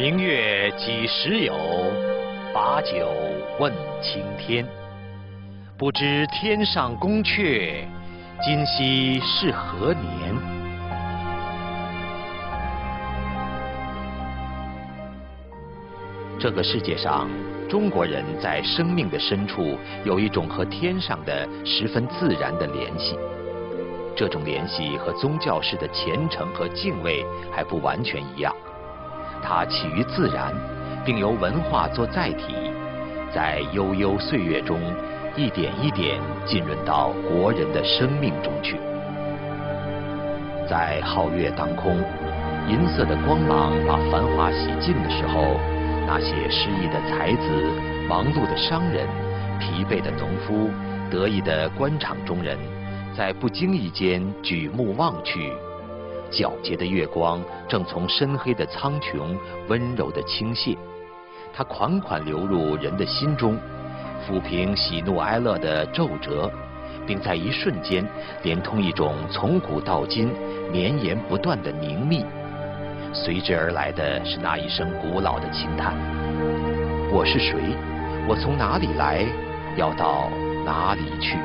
明月几时有？把酒问青天。不知天上宫阙，今夕是何年？这个世界上，中国人在生命的深处有一种和天上的十分自然的联系。这种联系和宗教式的虔诚和敬畏还不完全一样。它起于自然，并由文化做载体，在悠悠岁月中一点一点浸润到国人的生命中去。在皓月当空，银色的光芒把繁华洗尽的时候，那些失意的才子、忙碌的商人、疲惫的农夫、得意的官场中人，在不经意间举目望去。皎洁的月光正从深黑的苍穹温柔地倾泻，它款款流入人的心中，抚平喜怒哀乐的皱褶，并在一瞬间连通一种从古到今绵延不断的凝密。随之而来的是那一声古老的轻叹：“我是谁？我从哪里来？要到哪里去？”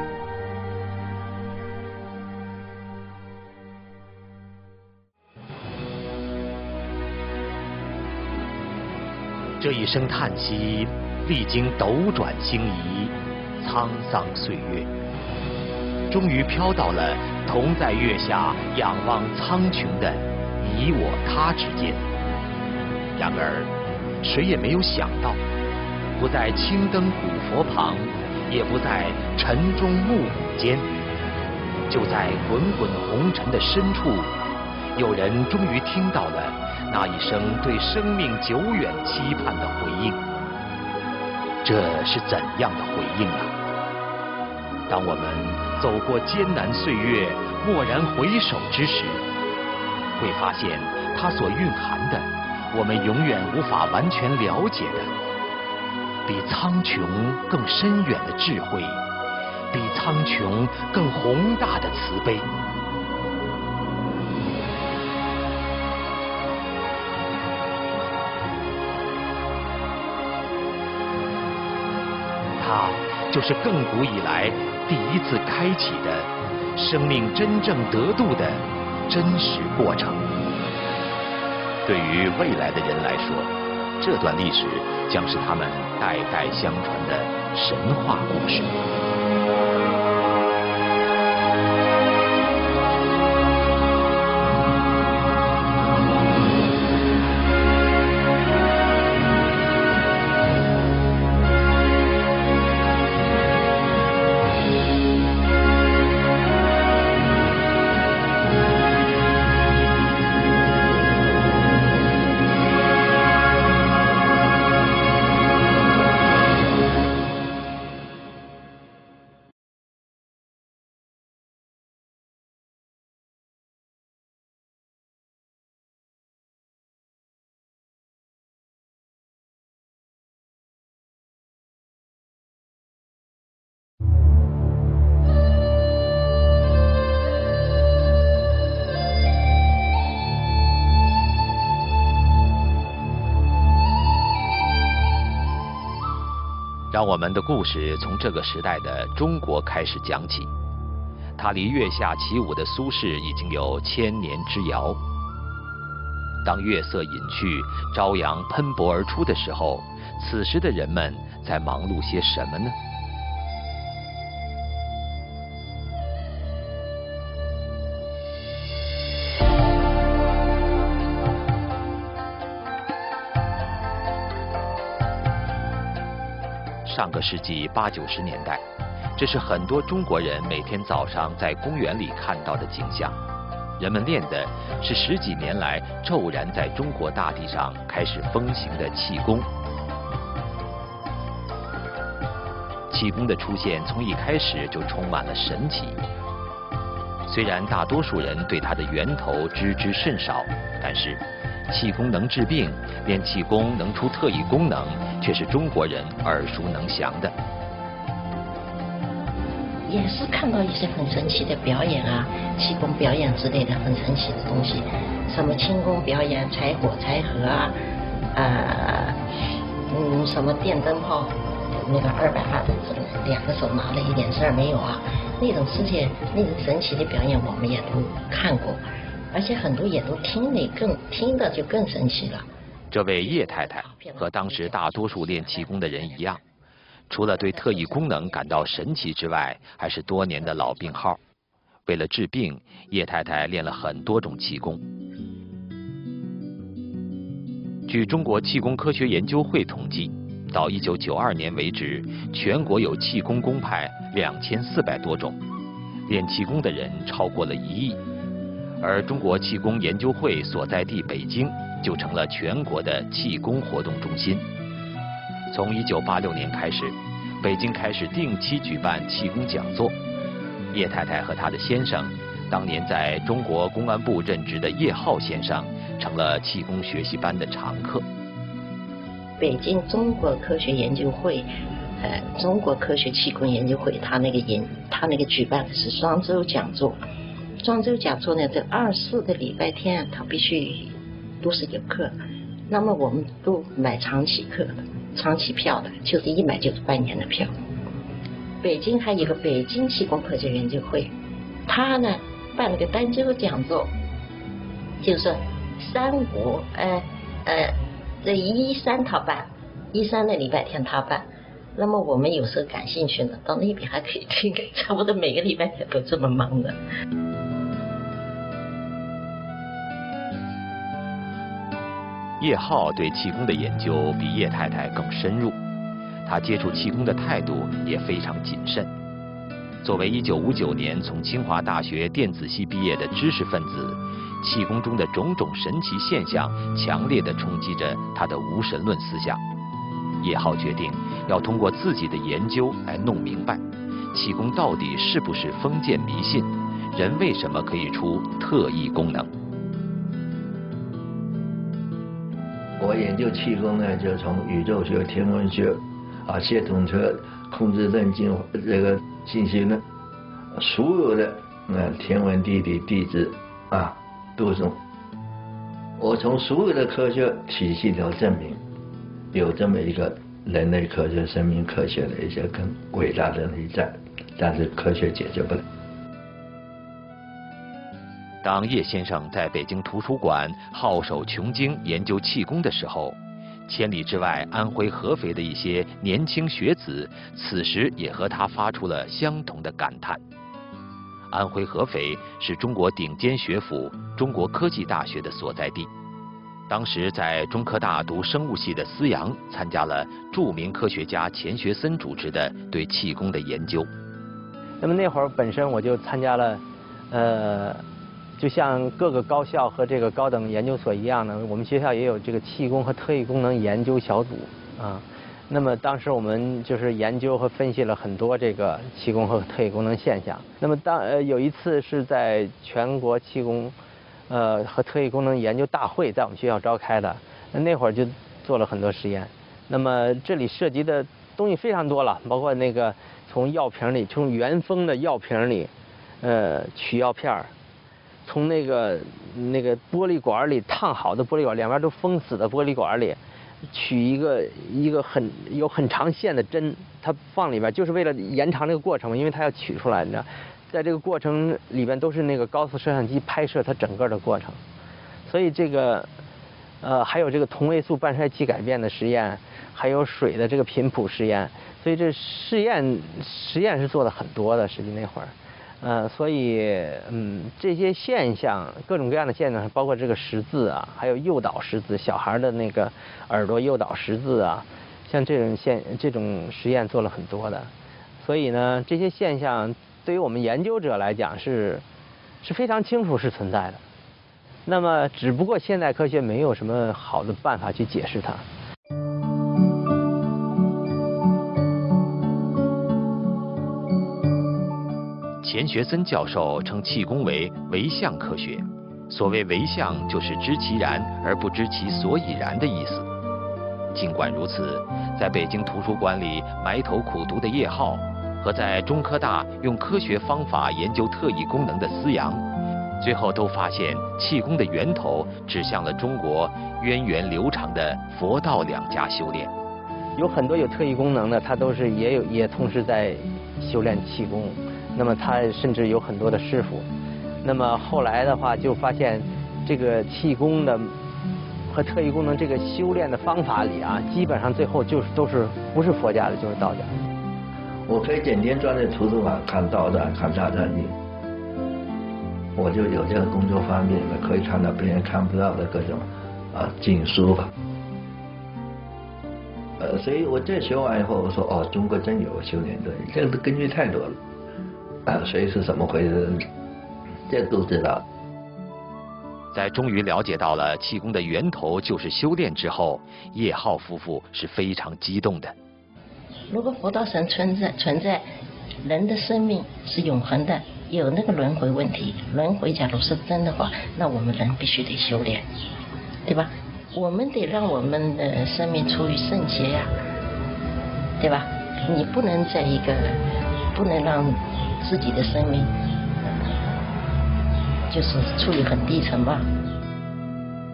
这一声叹息，历经斗转星移、沧桑岁月，终于飘到了同在月下仰望苍穹的你我他之间。然而，谁也没有想到，不在青灯古佛旁，也不在晨钟暮鼓间，就在滚滚红尘的深处，有人终于听到了。那一声对生命久远期盼的回应，这是怎样的回应啊？当我们走过艰难岁月，蓦然回首之时，会发现它所蕴含的，我们永远无法完全了解的，比苍穹更深远的智慧，比苍穹更宏大的慈悲。就是亘古以来第一次开启的生命真正得度的真实过程。对于未来的人来说，这段历史将是他们代代相传的神话故事。让我们的故事从这个时代的中国开始讲起。它离月下起舞的苏轼已经有千年之遥。当月色隐去，朝阳喷薄而出的时候，此时的人们在忙碌些什么呢？上个世纪八九十年代，这是很多中国人每天早上在公园里看到的景象。人们练的是十几年来骤然在中国大地上开始风行的气功。气功的出现从一开始就充满了神奇。虽然大多数人对它的源头知之甚少，但是。气功能治病，练气功能出特异功能，却是中国人耳熟能详的。也是看到一些很神奇的表演啊，气功表演之类的很神奇的东西，什么轻功表演、柴火、柴盒啊，呃，嗯，什么电灯泡，那个二百二的两个手拿了一点事儿没有啊？那种世界，那种神奇的表演，我们也都看过，而且很多也都听的更听的就更神奇了。这位叶太太和当时大多数练气功的人一样，除了对特异功能感到神奇之外，还是多年的老病号。为了治病，叶太太练了很多种气功。据中国气功科学研究会统计，到1992年为止，全国有气功功派两千四百多种，练气功的人超过了一亿，而中国气功研究会所在地北京。就成了全国的气功活动中心。从1986年开始，北京开始定期举办气功讲座。叶太太和她的先生，当年在中国公安部任职的叶浩先生，成了气功学习班的常客。北京中国科学研究会，呃，中国科学气功研究会，他那个研，他那个举办的是双周讲座。庄周讲座呢，在二四的礼拜天，他必须。都是有课，那么我们都买长期课，长期票的，就是一买就是半年的票。北京还有个北京气功科学研究会，他呢办了个单周讲座，就是三五呃呃这一三他办，一三的礼拜天他办，那么我们有时候感兴趣呢，到那边还可以听，差不多每个礼拜天都这么忙的。叶浩对气功的研究比叶太太更深入，他接触气功的态度也非常谨慎。作为1959年从清华大学电子系毕业的知识分子，气功中的种种神奇现象强烈地冲击着他的无神论思想。叶浩决定要通过自己的研究来弄明白，气功到底是不是封建迷信，人为什么可以出特异功能。我研究气功呢，就从宇宙学、天文学啊、系统车、控制论进这个信息呢，所有的呃天文地理地质啊，都是我从所有的科学体系都证明，有这么一个人类科学、生命科学的一些更伟大的内在，但是科学解决不了。当叶先生在北京图书馆好手穷经研究气功的时候，千里之外安徽合肥的一些年轻学子，此时也和他发出了相同的感叹。安徽合肥是中国顶尖学府中国科技大学的所在地，当时在中科大读生物系的思阳，参加了著名科学家钱学森主持的对气功的研究。那么那会儿本身我就参加了，呃。就像各个高校和这个高等研究所一样呢，我们学校也有这个气功和特异功能研究小组啊。那么当时我们就是研究和分析了很多这个气功和特异功能现象。那么当呃有一次是在全国气功呃和特异功能研究大会在我们学校召开的，那会儿就做了很多实验。那么这里涉及的东西非常多了，包括那个从药瓶里从原封的药瓶里呃取药片儿。从那个那个玻璃管里烫好的玻璃管，两边都封死的玻璃管里，取一个一个很有很长线的针，它放里边就是为了延长这个过程，因为它要取出来，你知道，在这个过程里边都是那个高速摄像机拍摄它整个的过程，所以这个呃还有这个同位素半衰期改变的实验，还有水的这个频谱实验，所以这试验实验是做的很多的，实际那会儿。呃，所以嗯，这些现象，各种各样的现象，包括这个识字啊，还有诱导识字，小孩的那个耳朵诱导识字啊，像这种现这种实验做了很多的，所以呢，这些现象对于我们研究者来讲是是非常清楚是存在的，那么只不过现代科学没有什么好的办法去解释它。钱学森教授称气功为唯相科学，所谓唯相就是知其然而不知其所以然的意思。尽管如此，在北京图书馆里埋头苦读的叶浩，和在中科大用科学方法研究特异功能的思阳，最后都发现气功的源头指向了中国源远流长的佛道两家修炼。有很多有特异功能的，他都是也有也同时在修炼气功。那么他甚至有很多的师傅。那么后来的话，就发现这个气功的和特异功能这个修炼的方法里啊，基本上最后就是都是不是佛家的，就是道家。我可以整天钻在图书馆看道传、看大传经，我就有这个工作方面的，可以看到别人看不到的各种啊经书吧。呃，所以我这学完以后，我说哦，中国真有修炼的，这个根据太多了，啊，所以是怎么回事？这都知道。在终于了解到了气功的源头就是修炼之后，叶浩夫妇是非常激动的。如果佛道神存在，存在人的生命是永恒的，有那个轮回问题，轮回假如是真的话，那我们人必须得修炼，对吧？我们得让我们的生命处于圣洁呀，对吧？你不能在一个，不能让自己的生命就是处于很低层吧。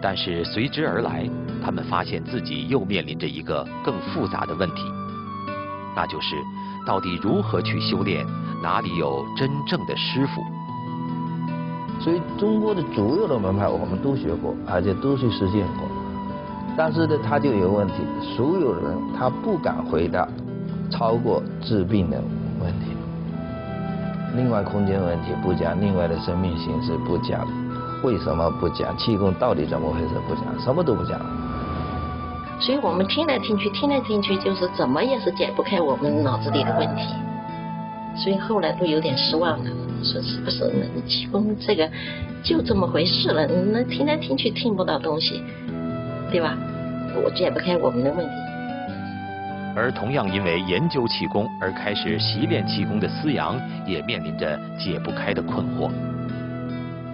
但是随之而来，他们发现自己又面临着一个更复杂的问题，那就是到底如何去修炼？哪里有真正的师傅？所以中国的所有的门派我们都学过，而且都去实践过。但是呢，他就有问题，所有人他不敢回答超过治病的问题。另外空间问题不讲，另外的生命形式不讲，为什么不讲？气功到底怎么回事不讲，什么都不讲。所以我们听来听去，听来听去，就是怎么也是解不开我们脑子里的问题。所以后来都有点失望了，说是不是那气功这个就这么回事了？那听来听去听不到东西。对吧？我解不开我们的问题。而同样因为研究气功而开始习练气功的思阳，也面临着解不开的困惑。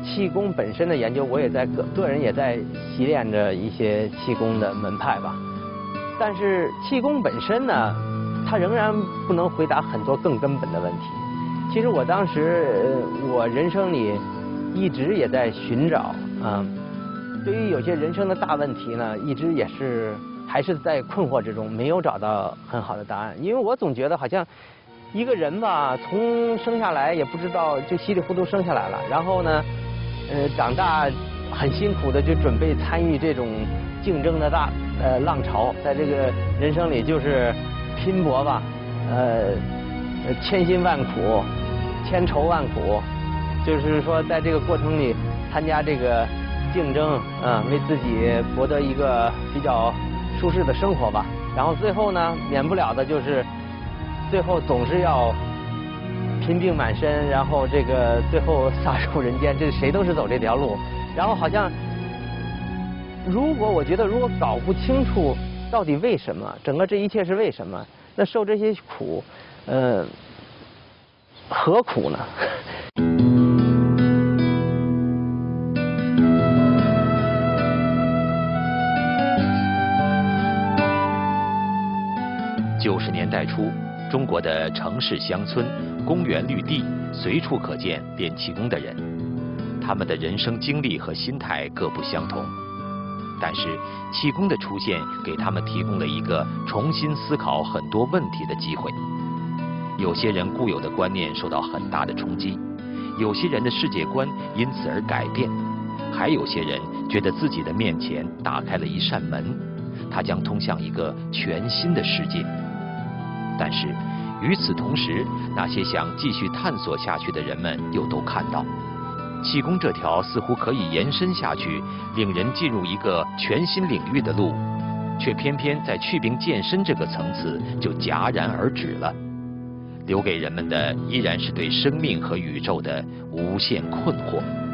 气功本身的研究，我也在个个人也在习练着一些气功的门派吧。但是气功本身呢，它仍然不能回答很多更根本的问题。其实我当时我人生里一直也在寻找啊。对于有些人生的大问题呢，一直也是还是在困惑之中，没有找到很好的答案。因为我总觉得好像一个人吧，从生下来也不知道就稀里糊涂生下来了，然后呢，呃，长大很辛苦的就准备参与这种竞争的大呃浪潮，在这个人生里就是拼搏吧，呃，千辛万苦，千愁万苦，就是说在这个过程里参加这个。竞争，嗯，为自己博得一个比较舒适的生活吧。然后最后呢，免不了的就是，最后总是要贫病满身，然后这个最后撒手人间，这谁都是走这条路。然后好像，如果我觉得如果搞不清楚到底为什么，整个这一切是为什么，那受这些苦，嗯，何苦呢？九十年代初，中国的城市乡村、公园绿地，随处可见练气功的人。他们的人生经历和心态各不相同，但是气功的出现给他们提供了一个重新思考很多问题的机会。有些人固有的观念受到很大的冲击，有些人的世界观因此而改变，还有些人觉得自己的面前打开了一扇门，它将通向一个全新的世界。但是，与此同时，那些想继续探索下去的人们又都看到，气功这条似乎可以延伸下去，令人进入一个全新领域的路，却偏偏在祛病健身这个层次就戛然而止了，留给人们的依然是对生命和宇宙的无限困惑。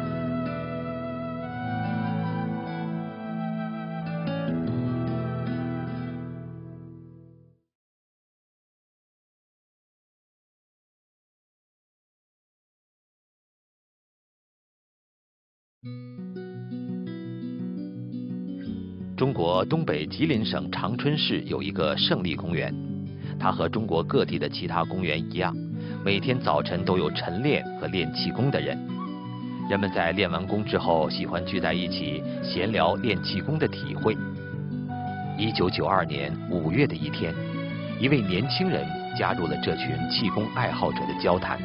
中国东北吉林省长春市有一个胜利公园，它和中国各地的其他公园一样，每天早晨都有晨练和练气功的人。人们在练完功之后，喜欢聚在一起闲聊练气功的体会。一九九二年五月的一天，一位年轻人加入了这群气功爱好者的交谈。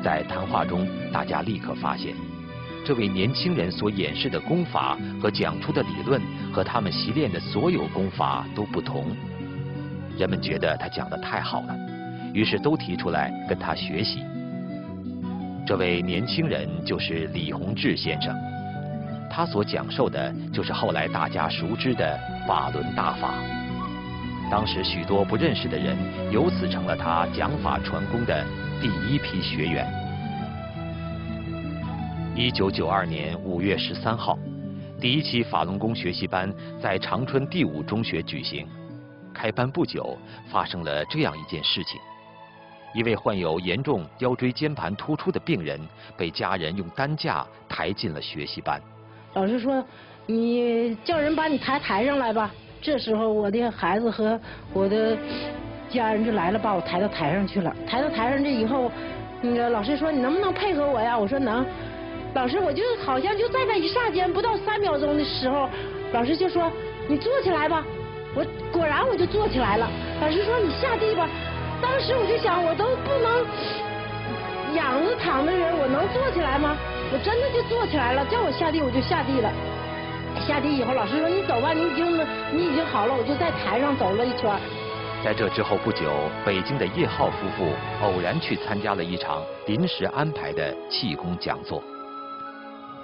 在谈话中，大家立刻发现，这位年轻人所演示的功法和讲出的理论，和他们习练的所有功法都不同。人们觉得他讲的太好了，于是都提出来跟他学习。这位年轻人就是李洪志先生，他所讲授的就是后来大家熟知的法轮大法。当时许多不认识的人，由此成了他讲法传功的第一批学员。一九九二年五月十三号，第一期法轮功学习班在长春第五中学举行。开班不久，发生了这样一件事情：一位患有严重腰椎间盘突出的病人，被家人用担架抬进了学习班。老师说：“你叫人把你抬台上来吧。”这时候，我的孩子和我的家人就来了，把我抬到台上去了。抬到台上这以后，那个老师说：“你能不能配合我呀？”我说：“能。”老师，我就好像就在那一刹间，不到三秒钟的时候，老师就说：“你坐起来吧。”我果然我就坐起来了。老师说：“你下地吧。”当时我就想，我都不能仰着躺的人，我能坐起来吗？我真的就坐起来了，叫我下地我就下地了。下地以后，老师说：“你走吧，你已经你已经好了。”我就在台上走了一圈。在这之后不久，北京的叶浩夫妇偶然去参加了一场临时安排的气功讲座。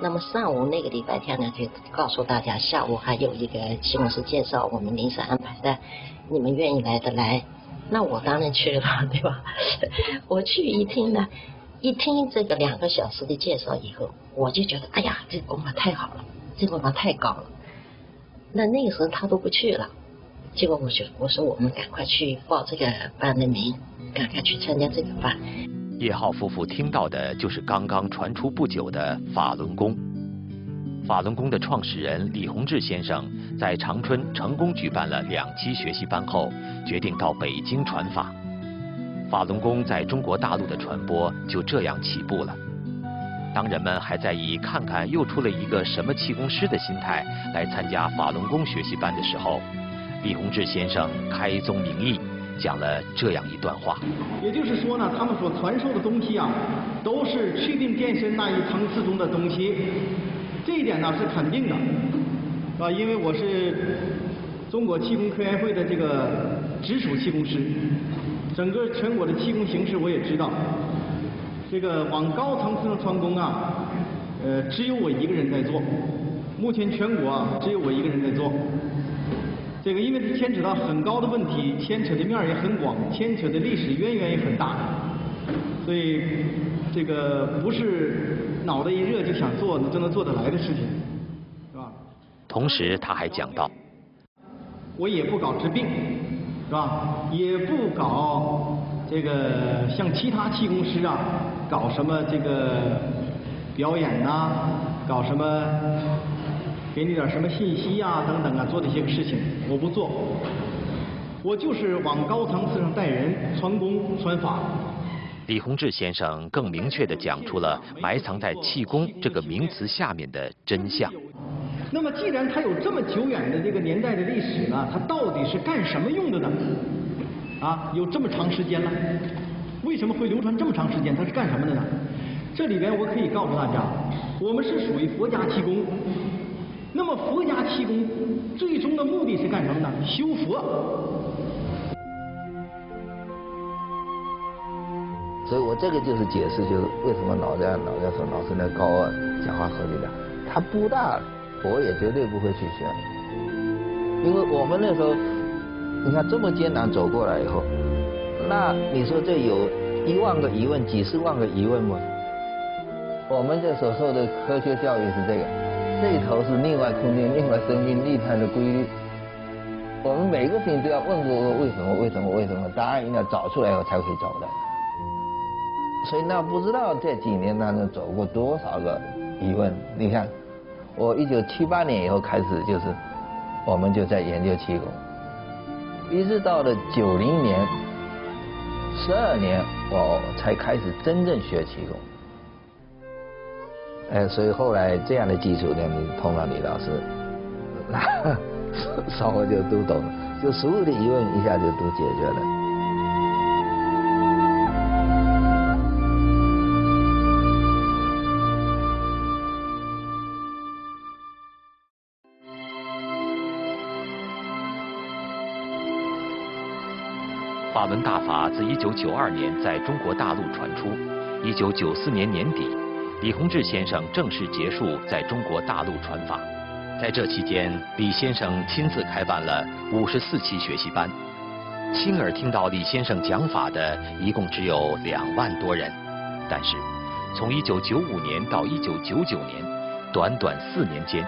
那么上午那个礼拜天呢，就告诉大家，下午还有一个气功师介绍，我们临时安排的，你们愿意来的来。那我当然去了，对吧？我去一听呢，一听这个两个小时的介绍以后，我就觉得，哎呀，这功法太好了。这个嘛太高了，那那个时候他都不去了，结果我就我说我们赶快去报这个班的名，赶快去参加这个班。叶浩夫妇听到的就是刚刚传出不久的法轮功。法轮功的创始人李洪志先生在长春成功举办了两期学习班后，决定到北京传法。法轮功在中国大陆的传播就这样起步了。当人们还在以看看又出了一个什么气功师的心态来参加法轮功学习班的时候，李洪志先生开宗明义讲了这样一段话。也就是说呢，他们所传授的东西啊，都是确定健身那一层次中的东西，这一点呢是肯定的，啊，因为我是中国气功科研会的这个直属气功师，整个全国的气功形势我也知道。这个往高层次上传功啊，呃，只有我一个人在做。目前全国啊，只有我一个人在做。这个因为是牵扯到很高的问题，牵扯的面也很广，牵扯的历史渊源也很大，所以这个不是脑袋一热就想做就能做得来的事情，是吧？同时他还讲到，我也不搞治病，是吧？也不搞这个像其他气功师啊。搞什么这个表演呐？搞什么给你点什么信息呀？等等啊，做这些个事情，我不做。我就是往高层次上带人传功传法。李洪志先生更明确地讲出了埋藏在气功这个名词下面的真相。那么，既然它有这么久远的这个年代的历史呢，它到底是干什么用的呢？啊，有这么长时间了。为什么会流传这么长时间？它是干什么的呢？这里边我可以告诉大家，我们是属于佛家气功。那么佛家气功最终的目的是干什么呢？修佛。所以我这个就是解释，就是为什么老在老在说老是那高傲，讲话合理的，他不大，佛也绝对不会去学。因为我们那时候，你看这么艰难走过来以后。那你说这有一万个疑问，几十万个疑问吗？我们这所受的科学教育是这个，这一头是另外空间、另外生命立态的规律。我们每个事情都要问过为什么、为什么、为什么，答案一定要找出来以后才会找的。所以那不知道这几年当中走过多少个疑问。你看，我一九七八年以后开始就是，我们就在研究气功，一直到了九零年。十二年，我才开始真正学气功。呃，所以后来这样的基础呢，你碰到李老师，那 稍微就都懂了，就所有的疑问一下就都解决了。法门大法自1992年在中国大陆传出，1994年年底，李洪志先生正式结束在中国大陆传法。在这期间，李先生亲自开办了54期学习班，亲耳听到李先生讲法的一共只有两万多人。但是，从1995年到1999年，短短四年间，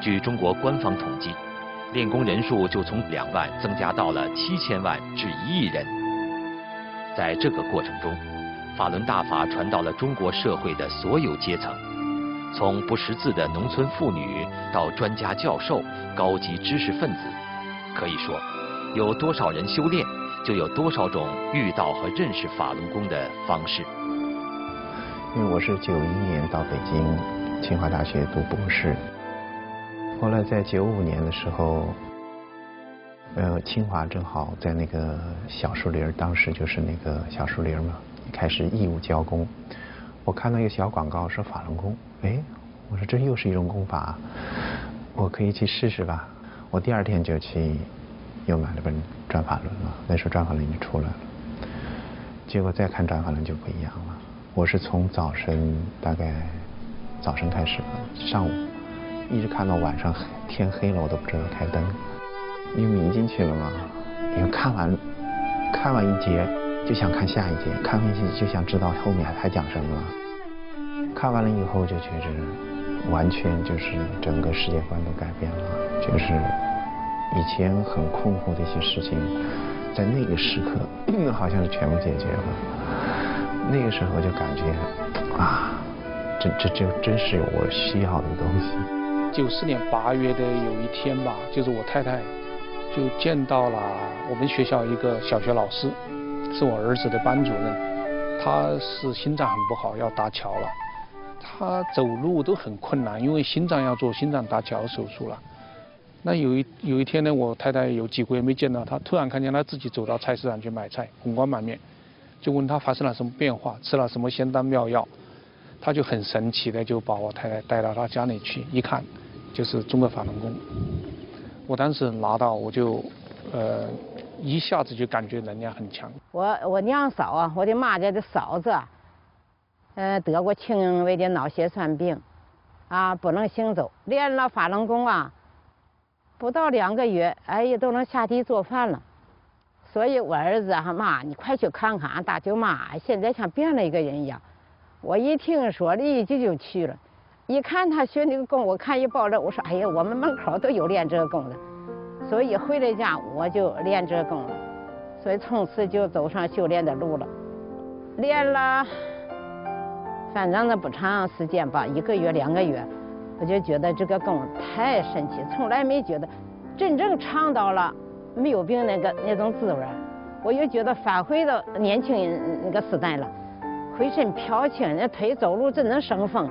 据中国官方统计。练功人数就从两万增加到了七千万至一亿人。在这个过程中，法轮大法传到了中国社会的所有阶层，从不识字的农村妇女到专家教授、高级知识分子。可以说，有多少人修炼，就有多少种遇到和认识法轮功的方式。因为我是九一年到北京清华大学读博士。后来在九五年的时候，呃，清华正好在那个小树林当时就是那个小树林嘛，开始义务教功。我看到一个小广告说法轮功，哎，我说这又是一种功法，我可以去试试吧。我第二天就去又买了本《转法轮》了，那时候《转法轮》已经出来了。结果再看《转法轮》就不一样了，我是从早晨大概早晨开始，上午。一直看到晚上天黑了，我都不知道开灯。因为迷进去了嘛？因为看完看完一节就想看下一节，看完一节就想知道后面还讲什么。看完了以后就觉着完全就是整个世界观都改变了，就是以前很困惑的一些事情，在那个时刻好像是全部解决了。那个时候就感觉啊，这这这真是我需要的东西。九四年八月的有一天吧，就是我太太就见到了我们学校一个小学老师，是我儿子的班主任，他是心脏很不好，要搭桥了，他走路都很困难，因为心脏要做心脏搭桥手术了。那有一有一天呢，我太太有几个月没见到他，突然看见他自己走到菜市场去买菜，红光满面，就问他发生了什么变化，吃了什么仙丹妙药，他就很神奇的就把我太太带到他家里去一看。就是中国法轮功，我当时拿到我就，呃，一下子就感觉能量很强。我我娘嫂啊，我的妈家的嫂子，呃，得过轻微的脑血栓病，啊，不能行走，练了法轮功啊，不到两个月，哎呀，都能下地做饭了。所以我儿子哈妈，你快去看看俺，大舅妈现在像变了一个人一样。我一听说，立即就去了。一看他学那个功，我看一报了，我说：“哎呀，我们门口都有练这个功的。”所以回了家我就练这功了，所以从此就走上修炼的路了。练了，反正那不长时间吧，一个月两个月，我就觉得这个功太神奇，从来没觉得真正尝到了没有病那个那种滋味。我又觉得返回到年轻人那个时代了，浑身飘轻，那腿走路真能生风。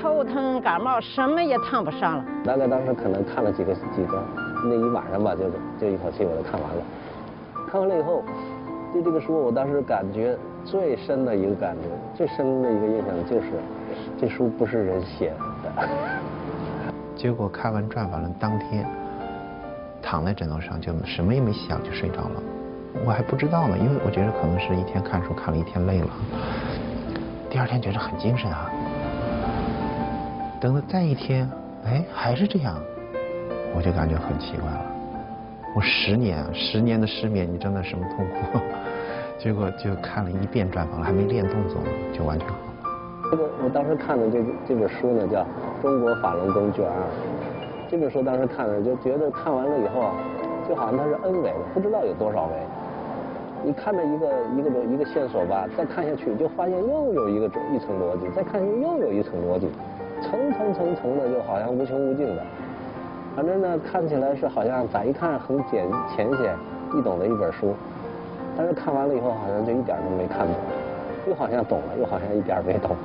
头疼感冒什么也谈不上了。大概当时可能看了几个几个，那一晚上吧，就就一口气我就看完了。看完了以后，对这个书，我当时感觉最深的一个感觉，最深的一个印象就是，这书不是人写的。结果看完《转法轮》当天，躺在枕头上就什么也没想就睡着了。我还不知道呢，因为我觉得可能是一天看书看了一天累了，第二天觉得很精神啊。等到再一天，哎，还是这样，我就感觉很奇怪了。我十年，十年的失眠，你知道什么痛苦？结果就看了一遍专访，还没练动作呢，就完全好了。这个我当时看的这这本书呢，叫《中国法轮功卷二》。这本书当时看了，就觉得看完了以后啊，就好像它是 N 维的，不知道有多少维。你看着一个一个一个线索吧，再看下去就发现又有一个一层逻辑，再看又有一层逻辑。层层层层的，就好像无穷无尽的。反正呢，看起来是好像咋一看很简浅显易懂的一本书，但是看完了以后，好像就一点都没看懂，又好像懂了，又好像一点没懂。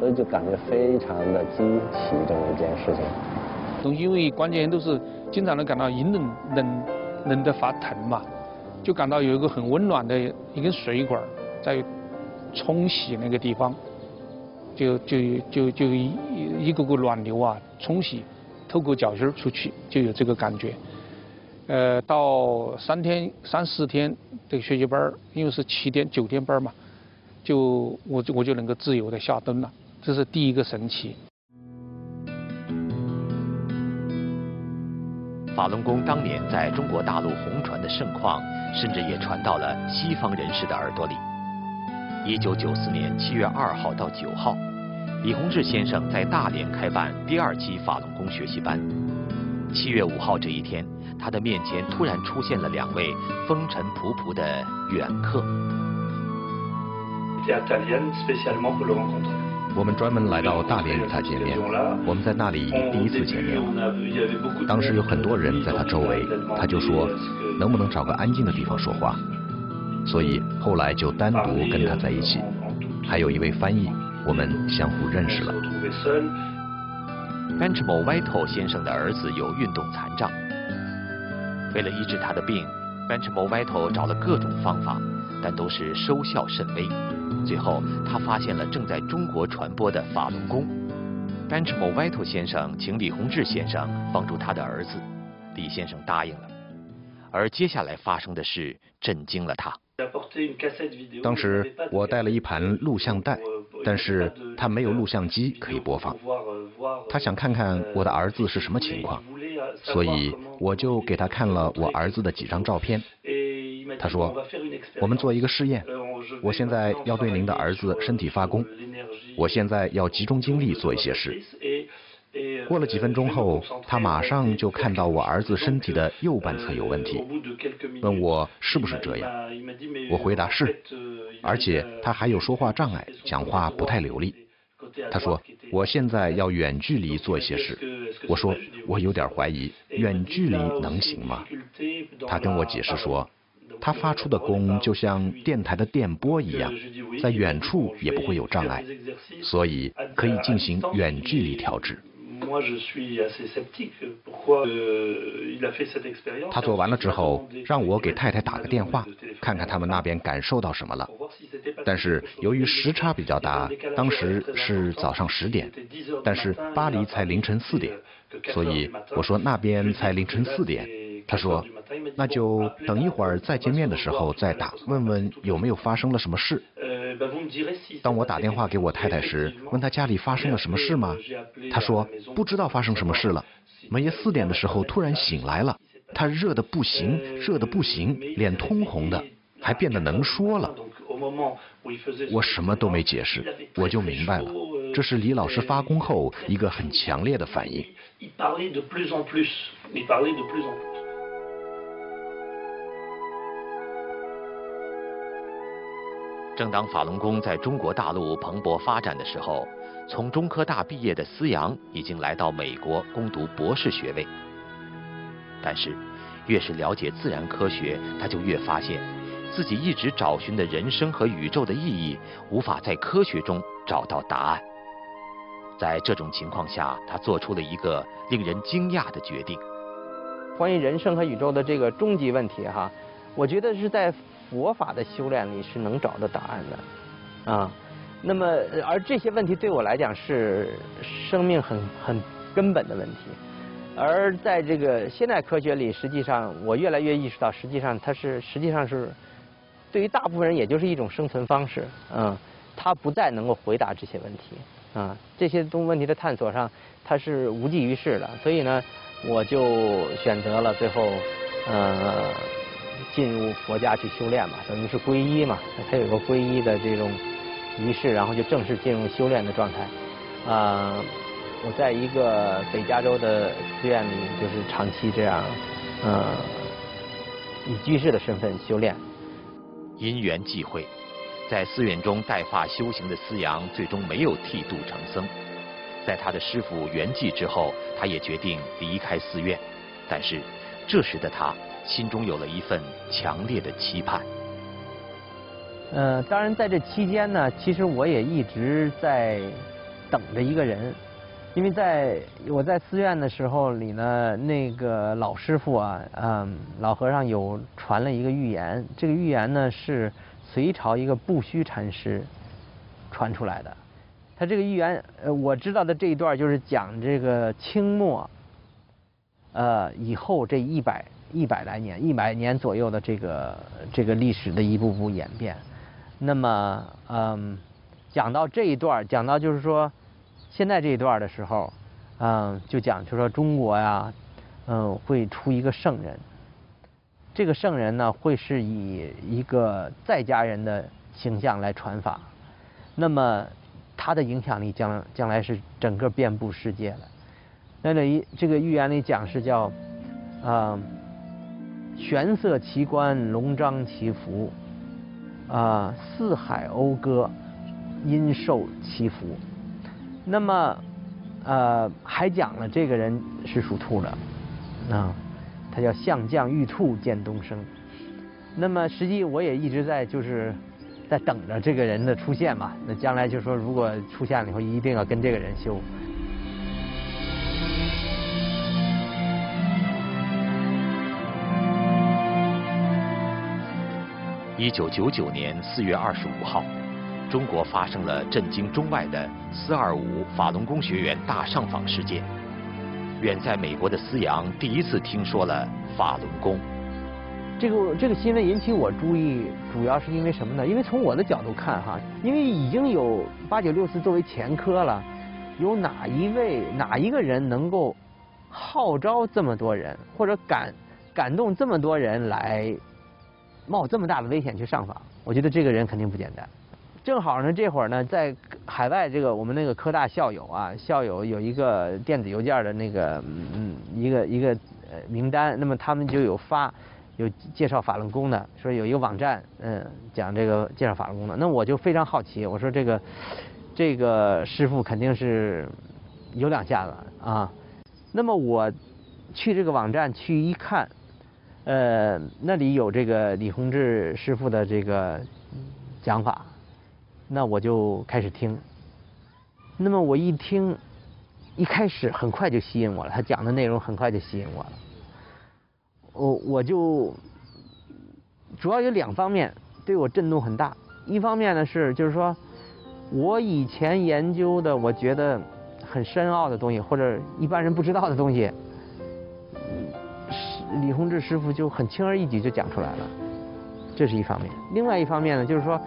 所以就感觉非常的惊奇这么一件事情。东西因为关节炎都是经常能感到阴冷冷冷的发疼嘛，就感到有一个很温暖的一根水管在冲洗那个地方，就就就就一一个个暖流啊冲洗，透过脚心出去就有这个感觉。呃，到三天三四天这个学习班因为是七天九天班嘛，就我就我就能够自由的下蹲了，这是第一个神奇。法轮功当年在中国大陆红传的盛况，甚至也传到了西方人士的耳朵里。一九九四年七月二号到九号，李洪志先生在大连开办第二期法轮功学习班。七月五号这一天，他的面前突然出现了两位风尘仆仆的远客。我们专门来到大连与他见面，我们在那里第一次见面。当时有很多人在他周围，他就说能不能找个安静的地方说话，所以后来就单独跟他在一起，还有一位翻译，我们相互认识了。Benjamin White 先生的儿子有运动残障，为了医治他的病，Benjamin White 找了各种方法，但都是收效甚微。最后，他发现了正在中国传播的法轮功。Benjamin White 先生请李洪志先生帮助他的儿子，李先生答应了。而接下来发生的事震惊了他。当时我带了一盘录像带，但是他没有录像机可以播放。他想看看我的儿子是什么情况，所以我就给他看了我儿子的几张照片。他说：“我们做一个试验，我现在要对您的儿子身体发功，我现在要集中精力做一些事。”过了几分钟后，他马上就看到我儿子身体的右半侧有问题，问我是不是这样。我回答是，而且他还有说话障碍，讲话不太流利。他说：“我现在要远距离做一些事。”我说：“我有点怀疑，远距离能行吗？”他跟我解释说。他发出的功就像电台的电波一样，在远处也不会有障碍，所以可以进行远距离调制。他做完了之后，让我给太太打个电话，看看他们那边感受到什么了。但是由于时差比较大，当时是早上十点，但是巴黎才凌晨四点，所以我说那边才凌晨四点。他说：“那就等一会儿再见面的时候再打，问问有没有发生了什么事。”当我打电话给我太太时，问她家里发生了什么事吗？她说不知道发生什么事了。每夜四点的时候突然醒来了，她热的不行，热的不行，脸通红的，还变得能说了。我什么都没解释，我就明白了，这是李老师发功后一个很强烈的反应。正当法轮功在中国大陆蓬勃发展的时候，从中科大毕业的思阳已经来到美国攻读博士学位。但是，越是了解自然科学，他就越发现自己一直找寻的人生和宇宙的意义，无法在科学中找到答案。在这种情况下，他做出了一个令人惊讶的决定。关于人生和宇宙的这个终极问题，哈，我觉得是在。佛法的修炼里是能找到答案的，啊，那么而这些问题对我来讲是生命很很根本的问题，而在这个现代科学里，实际上我越来越意识到，实际上它是实际上是对于大部分人也就是一种生存方式，嗯，它不再能够回答这些问题，啊，这些东问题的探索上它是无济于事的，所以呢，我就选择了最后，呃。进入佛家去修炼嘛，等于是皈依嘛，他有个皈依的这种仪式，然后就正式进入修炼的状态。啊，我在一个北加州的寺院里，就是长期这样，呃，以居士的身份修炼。因缘际会，在寺院中带发修行的思阳，最终没有剃度成僧。在他的师傅圆寂之后，他也决定离开寺院。但是这时的他。心中有了一份强烈的期盼。呃，当然在这期间呢，其实我也一直在等着一个人。因为在我在寺院的时候里呢，那个老师傅啊，嗯，老和尚有传了一个预言，这个预言呢是隋朝一个不虚禅师传出来的。他这个预言，呃，我知道的这一段就是讲这个清末，呃，以后这一百一百来年、一百年左右的这个这个历史的一步步演变。那么，嗯，讲到这一段，讲到就是说。现在这一段的时候，嗯，就讲就说中国呀，嗯，会出一个圣人。这个圣人呢，会是以一个在家人的形象来传法。那么，他的影响力将将来是整个遍布世界的。那这一这个预言里讲是叫，嗯，玄色奇观，龙章祈福，啊，四海讴歌，因受其福。那么，呃，还讲了这个人是属兔的，啊，他叫相将玉兔见东升。那么实际我也一直在就是在等着这个人的出现嘛。那将来就说如果出现了以后，一定要跟这个人修。一九九九年四月二十五号。中国发生了震惊中外的“四二五”法轮功学员大上访事件。远在美国的思阳第一次听说了法轮功。这个这个新闻引起我注意，主要是因为什么呢？因为从我的角度看哈，因为已经有八九六四作为前科了，有哪一位哪一个人能够号召这么多人，或者感感动这么多人来冒这么大的危险去上访？我觉得这个人肯定不简单。正好呢，这会儿呢，在海外这个我们那个科大校友啊，校友有一个电子邮件的那个嗯一个一个呃名单，那么他们就有发有介绍法轮功的，说有一个网站嗯讲这个介绍法轮功的，那我就非常好奇，我说这个这个师傅肯定是有两下子啊，那么我去这个网站去一看，呃那里有这个李洪志师傅的这个讲法。那我就开始听。那么我一听，一开始很快就吸引我了，他讲的内容很快就吸引我了。我我就主要有两方面对我震动很大。一方面呢是就是说，我以前研究的我觉得很深奥的东西，或者一般人不知道的东西，李洪志师傅就很轻而易举就讲出来了。这是一方面。另外一方面呢，就是说。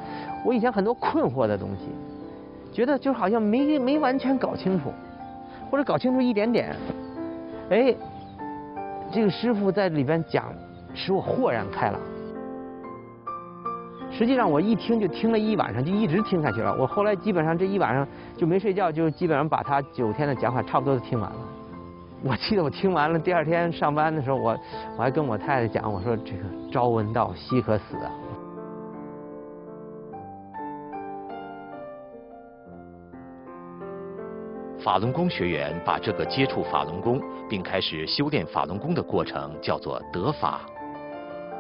我以前很多困惑的东西，觉得就好像没没完全搞清楚，或者搞清楚一点点，哎，这个师傅在里边讲，使我豁然开朗。实际上我一听就听了一晚上，就一直听下去了。我后来基本上这一晚上就没睡觉，就基本上把他九天的讲法差不多都听完了。我记得我听完了，第二天上班的时候，我我还跟我太太讲，我说这个朝闻道，夕可死啊。法轮功学员把这个接触法轮功并开始修炼法轮功的过程叫做得法。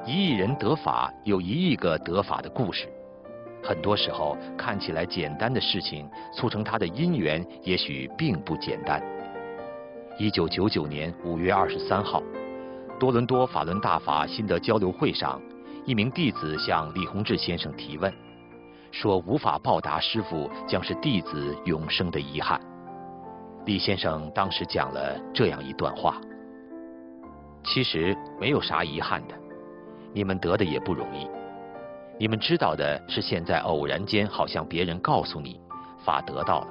一亿人得法，有一亿个得法的故事。很多时候看起来简单的事情，促成它的因缘也许并不简单。一九九九年五月二十三号，多伦多法轮大法心得交流会上，一名弟子向李洪志先生提问，说无法报答师傅，将是弟子永生的遗憾。李先生当时讲了这样一段话：其实没有啥遗憾的，你们得的也不容易。你们知道的是，现在偶然间好像别人告诉你法得到了，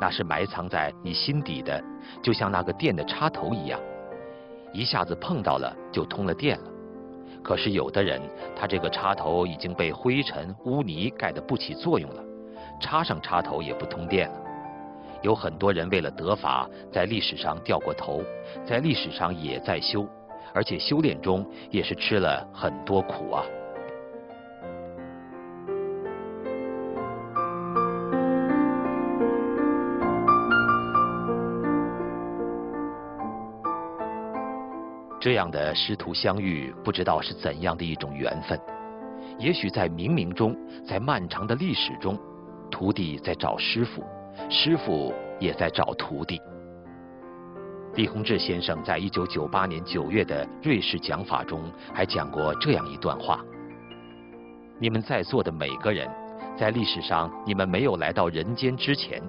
那是埋藏在你心底的，就像那个电的插头一样，一下子碰到了就通了电了。可是有的人，他这个插头已经被灰尘污泥盖得不起作用了，插上插头也不通电了。有很多人为了得法，在历史上掉过头，在历史上也在修，而且修炼中也是吃了很多苦啊。这样的师徒相遇，不知道是怎样的一种缘分。也许在冥冥中，在漫长的历史中，徒弟在找师傅。师傅也在找徒弟。李洪志先生在一九九八年九月的瑞士讲法中，还讲过这样一段话：你们在座的每个人，在历史上你们没有来到人间之前，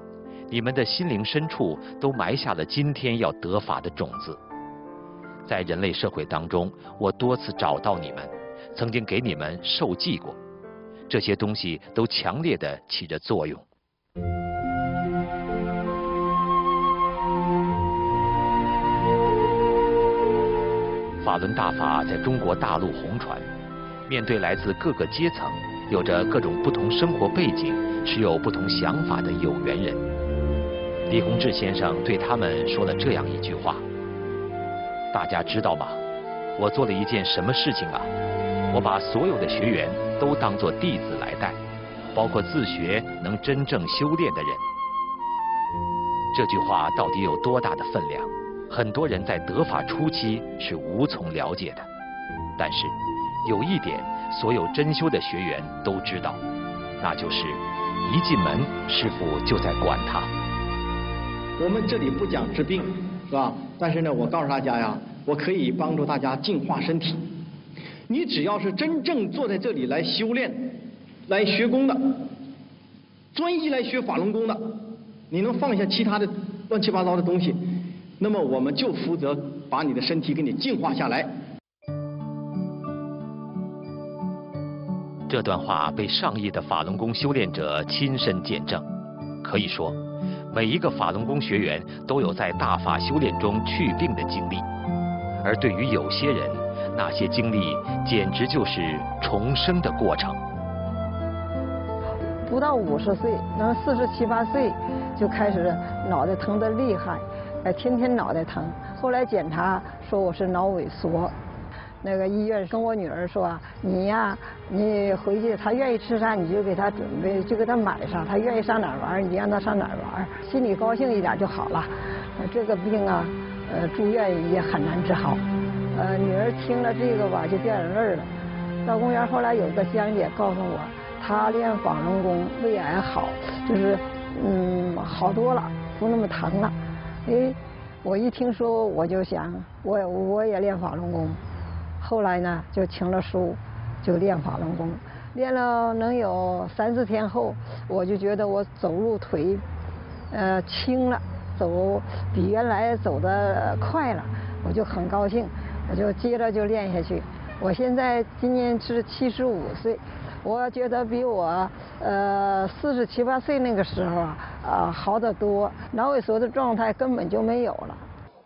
你们的心灵深处都埋下了今天要得法的种子。在人类社会当中，我多次找到你们，曾经给你们受记过，这些东西都强烈的起着作用。法轮大法在中国大陆红传，面对来自各个阶层、有着各种不同生活背景、持有不同想法的有缘人，李洪志先生对他们说了这样一句话：“大家知道吗？我做了一件什么事情啊？我把所有的学员都当作弟子来带，包括自学能真正修炼的人。”这句话到底有多大的分量？很多人在得法初期是无从了解的，但是有一点，所有真修的学员都知道，那就是一进门，师傅就在管他。我们这里不讲治病，是吧？但是呢，我告诉大家呀，我可以帮助大家净化身体。你只要是真正坐在这里来修炼、来学功的，专一来学法轮功的，你能放下其他的乱七八糟的东西。那么我们就负责把你的身体给你净化下来。这段话被上亿的法轮功修炼者亲身见证，可以说，每一个法轮功学员都有在大法修炼中去病的经历，而对于有些人，那些经历简直就是重生的过程。不到五十岁，能四十七八岁就开始脑袋疼得厉害。哎，天天脑袋疼，后来检查说我是脑萎缩。那个医院跟我女儿说：“你呀，你回去，她愿意吃啥你就给她准备，就给她买上。她愿意上哪儿玩，你就让她上哪儿玩，心里高兴一点就好了。这个病啊，呃，住院也很难治好。呃，女儿听了这个吧，就掉眼泪了。到公园后来有个香姐告诉我，她练法轮功胃癌好，就是嗯好多了，不那么疼了。”哎，我一听说我就想，我我也练法轮功。后来呢，就请了书，就练法轮功。练了能有三四天后，我就觉得我走路腿，呃，轻了，走比原来走的快了，我就很高兴，我就接着就练下去。我现在今年是七十五岁。我觉得比我呃四十七八岁那个时候啊啊好得多，脑萎缩的状态根本就没有了。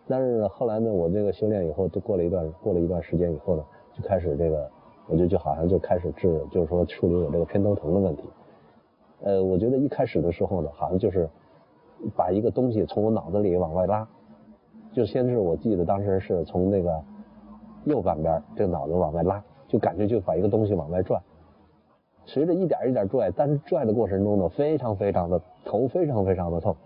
但是后来呢，我这个修炼以后，就过了一段过了一段时间以后呢，就开始这个，我就就好像就开始治，就是说处理我这个偏头疼的问题。呃，我觉得一开始的时候呢，好像就是把一个东西从我脑子里往外拉，就先是我记得当时是从那个右半边这个脑子往外拉，就感觉就把一个东西往外转。随着一点一点拽，但是拽的过程中呢，非常非常的头非常非常的痛，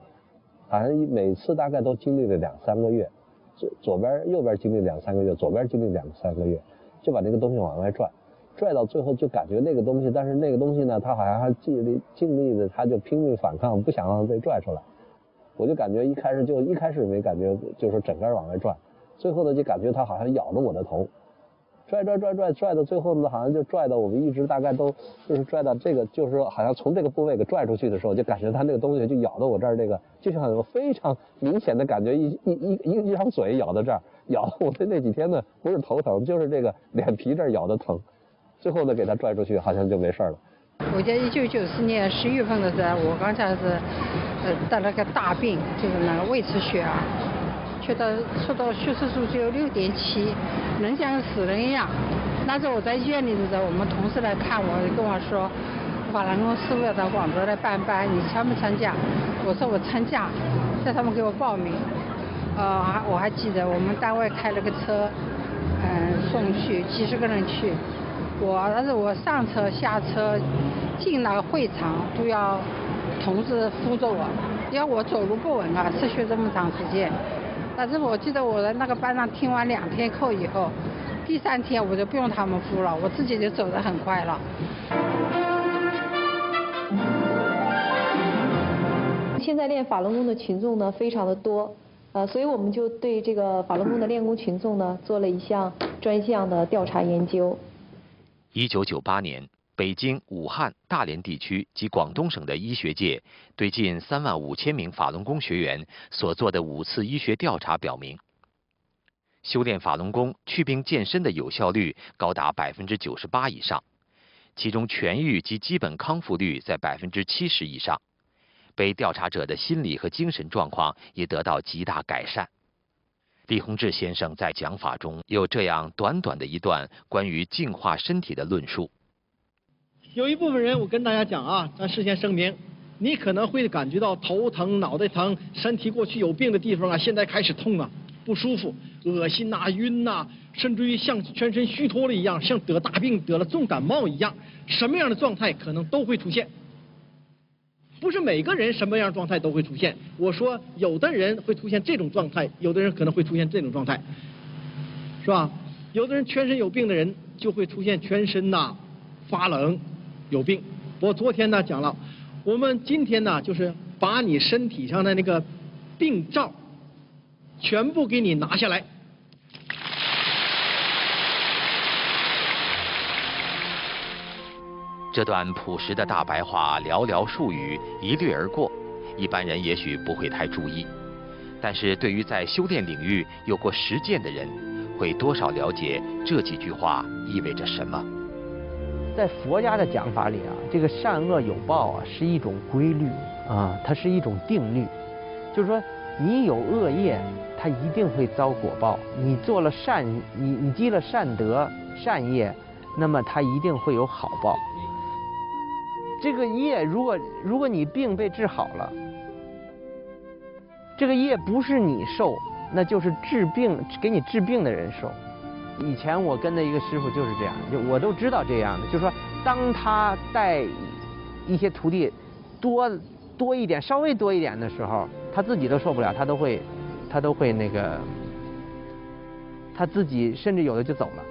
好像每次大概都经历了两三个月，左左边右边经历两三个月，左边经历两三个月，就把那个东西往外拽，拽到最后就感觉那个东西，但是那个东西呢，它好像还尽力尽力的，它就拼命反抗，不想让它被拽出来。我就感觉一开始就一开始没感觉，就是整个往外拽，最后呢就感觉它好像咬着我的头。拽拽拽拽拽到最后呢，好像就拽到我们一直大概都就是拽到这个，就是说好像从这个部位给拽出去的时候，就感觉它那个东西就咬到我这儿，这个就像有非常明显的感觉，一一一一一张嘴咬到这儿，咬我的那几天呢，不是头疼，就是这个脸皮这儿咬的疼。最后呢，给它拽出去，好像就没事了。我在一九九四年十月份的时候，我刚才是呃得了个大病，就是那个胃出血啊。觉得测到血色素只有六点七，能像死人一样。那时候我在医院里的时候，我们同事来看我，跟我说，法轮功师傅要到广州来办班，你参不参加？我说我参加，叫他们给我报名。呃，我还记得我们单位开了个车，嗯，送去几十个人去。我但是我上车下车进那个会场都要同事扶着我，因为我走路不稳啊，持续这么长时间。但是我记得我在那个班上听完两天课以后，第三天我就不用他们扶了，我自己就走得很快了。现在练法轮功的群众呢非常的多，呃，所以我们就对这个法轮功的练功群众呢做了一项专项的调查研究。一九九八年，北京、武汉、大连地区及广东省的医学界对近三万五千名法轮功学员所做的五次医学调查表明，修炼法轮功祛病健身的有效率高达百分之九十八以上，其中痊愈及基本康复率在百分之七十以上。被调查者的心理和精神状况也得到极大改善。李洪志先生在讲法中有这样短短的一段关于净化身体的论述。有一部分人，我跟大家讲啊，咱事先声明，你可能会感觉到头疼、脑袋疼，身体过去有病的地方啊，现在开始痛啊，不舒服、恶心呐、晕呐，甚至于像全身虚脱了一样，像得大病、得了重感冒一样，什么样的状态可能都会出现。不是每个人什么样状态都会出现。我说，有的人会出现这种状态，有的人可能会出现这种状态，是吧？有的人全身有病的人就会出现全身呐发冷，有病。我昨天呢讲了，我们今天呢就是把你身体上的那个病灶全部给你拿下来。这段朴实的大白话，寥寥数语，一掠而过，一般人也许不会太注意。但是对于在修炼领域有过实践的人，会多少了解这几句话意味着什么。在佛家的讲法里啊，这个善恶有报啊，是一种规律啊，它是一种定律。就是说，你有恶业，它一定会遭果报；你做了善，你你积了善德、善业，那么它一定会有好报。这个业，如果如果你病被治好了，这个业不是你受，那就是治病给你治病的人受。以前我跟的一个师傅就是这样，就我都知道这样的，就是说，当他带一些徒弟多多一点，稍微多一点的时候，他自己都受不了，他都会他都会那个，他自己甚至有的就走了。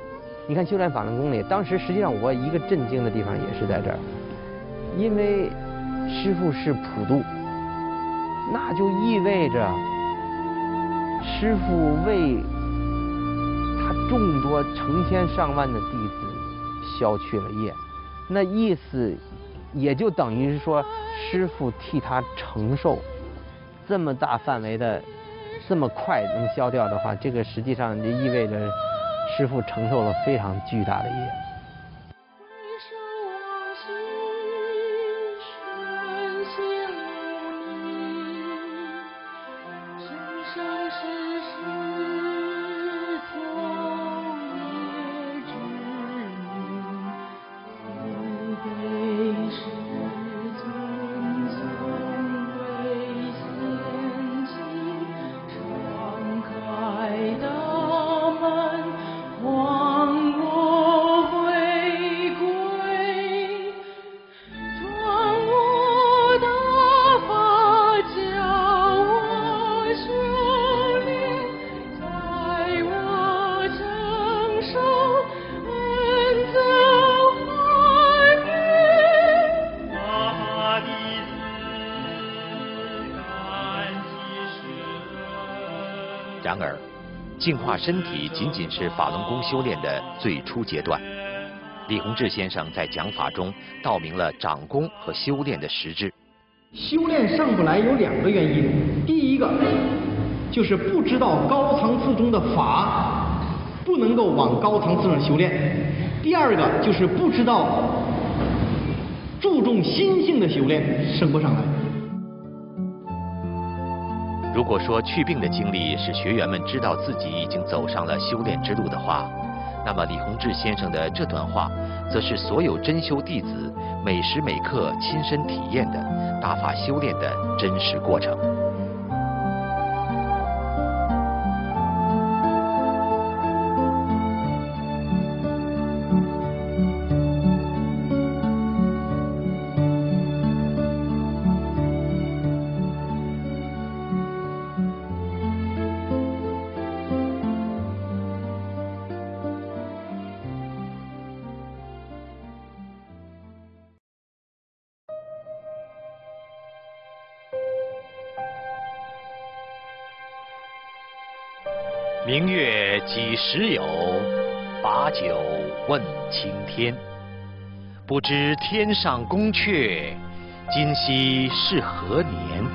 你看修炼法轮功里，当时实际上我一个震惊的地方也是在这儿。因为师傅是普渡，那就意味着师傅为众多成千上万的弟子消去了业，那意思也就等于是说，师傅替他承受这么大范围的、这么快能消掉的话，这个实际上就意味着师傅承受了非常巨大的业。净化身体仅仅是法轮功修炼的最初阶段。李洪志先生在讲法中道明了长功和修炼的实质。修炼上不来有两个原因，第一个就是不知道高层次中的法，不能够往高层次上修炼；第二个就是不知道注重心性的修炼，升不上来。如果说去病的经历使学员们知道自己已经走上了修炼之路的话，那么李洪志先生的这段话，则是所有真修弟子每时每刻亲身体验的打法修炼的真实过程。明月几时有？把酒问青天。不知天上宫阙，今夕是何年？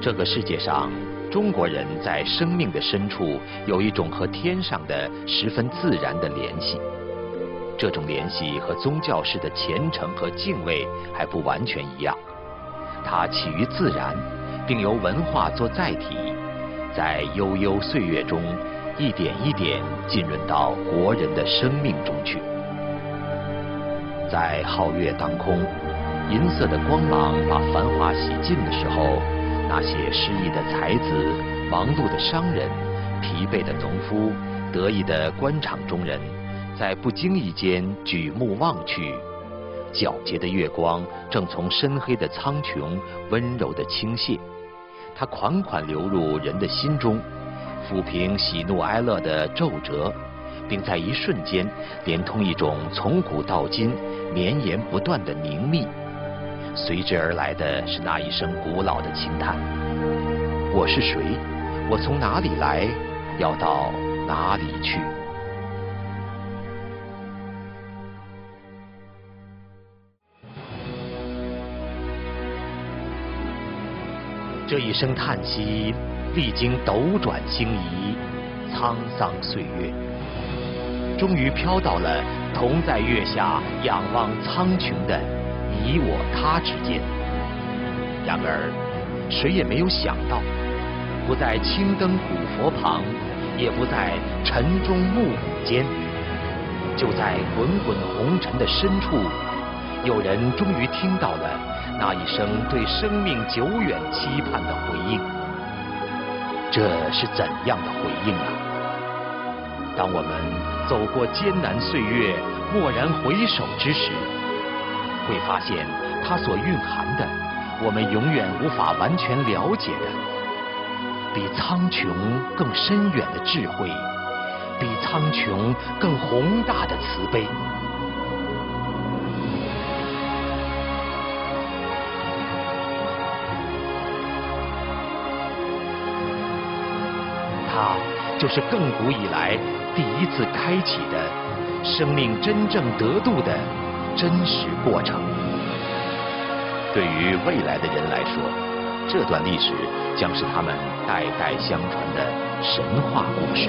这个世界上，中国人在生命的深处有一种和天上的十分自然的联系。这种联系和宗教式的虔诚和敬畏还不完全一样。它起于自然，并由文化做载体，在悠悠岁月中一点一点浸润到国人的生命中去。在皓月当空，银色的光芒把繁华洗尽的时候，那些失意的才子、忙碌的商人、疲惫的农夫、得意的官场中人，在不经意间举目望去。皎洁的月光正从深黑的苍穹温柔地倾泻，它款款流入人的心中，抚平喜怒哀乐的皱褶，并在一瞬间连通一种从古到今绵延不断的凝密。随之而来的是那一声古老的轻叹：“我是谁？我从哪里来？要到哪里去？”这一声叹息，历经斗转星移，沧桑岁月，终于飘到了同在月下仰望苍穹的你我他之间。然而，谁也没有想到，不在青灯古佛旁，也不在晨钟暮鼓间，就在滚滚红尘的深处，有人终于听到了。那一声对生命久远期盼的回应，这是怎样的回应啊？当我们走过艰难岁月，蓦然回首之时，会发现它所蕴含的，我们永远无法完全了解的，比苍穹更深远的智慧，比苍穹更宏大的慈悲。就是亘古以来第一次开启的生命真正得度的真实过程。对于未来的人来说，这段历史将是他们代代相传的神话故事。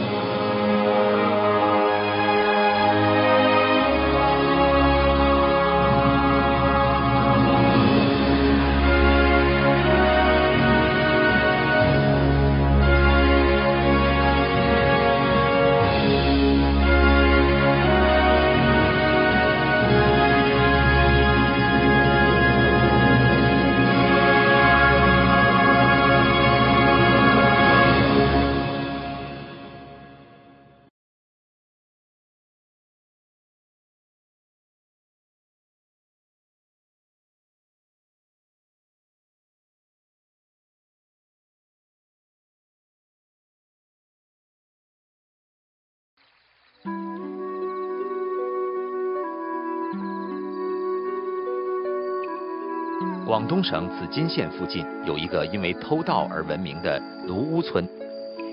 广东省紫金县附近有一个因为偷盗而闻名的卢屋村。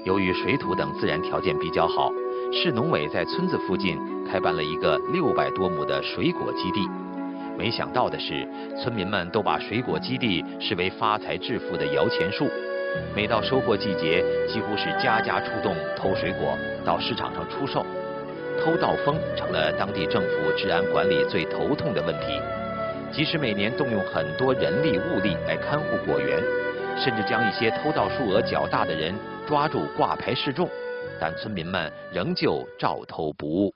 由于水土等自然条件比较好，市农委在村子附近开办了一个六百多亩的水果基地。没想到的是，村民们都把水果基地视为发财致富的摇钱树。每到收获季节，几乎是家家出动偷水果到市场上出售。偷盗风成了当地政府治安管理最头痛的问题。即使每年动用很多人力物力来看护果园，甚至将一些偷盗数额较大的人抓住挂牌示众，但村民们仍旧照偷不误。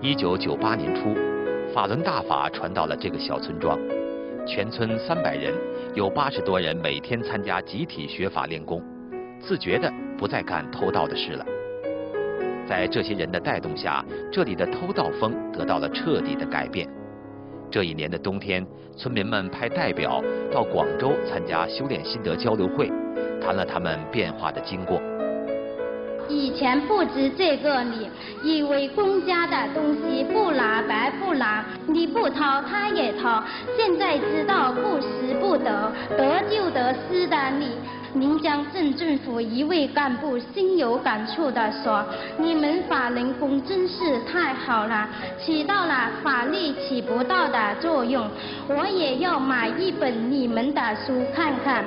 一九九八年初，法轮大法传到了这个小村庄，全村三百人，有八十多人每天参加集体学法练功，自觉的不再干偷盗的事了。在这些人的带动下，这里的偷盗风得到了彻底的改变。这一年的冬天，村民们派代表到广州参加修炼心得交流会，谈了他们变化的经过。以前不知这个理，以为公家的东西不拿白不拿，你不掏他也掏。现在知道不时不得，得就得失的你。宁江镇政府一位干部心有感触地说：“你们法轮功真是太好了，起到了法律起不到的作用。我也要买一本你们的书看看。”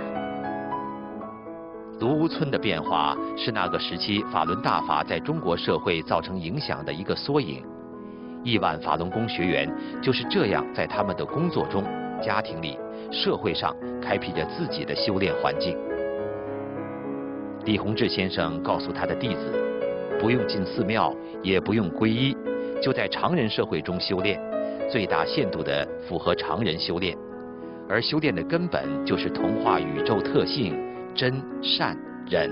卢屋村的变化是那个时期法轮大法在中国社会造成影响的一个缩影。亿万法轮功学员就是这样在他们的工作中、家庭里、社会上开辟着自己的修炼环境。李洪志先生告诉他的弟子，不用进寺庙，也不用皈依，就在常人社会中修炼，最大限度地符合常人修炼。而修炼的根本就是同化宇宙特性真善忍。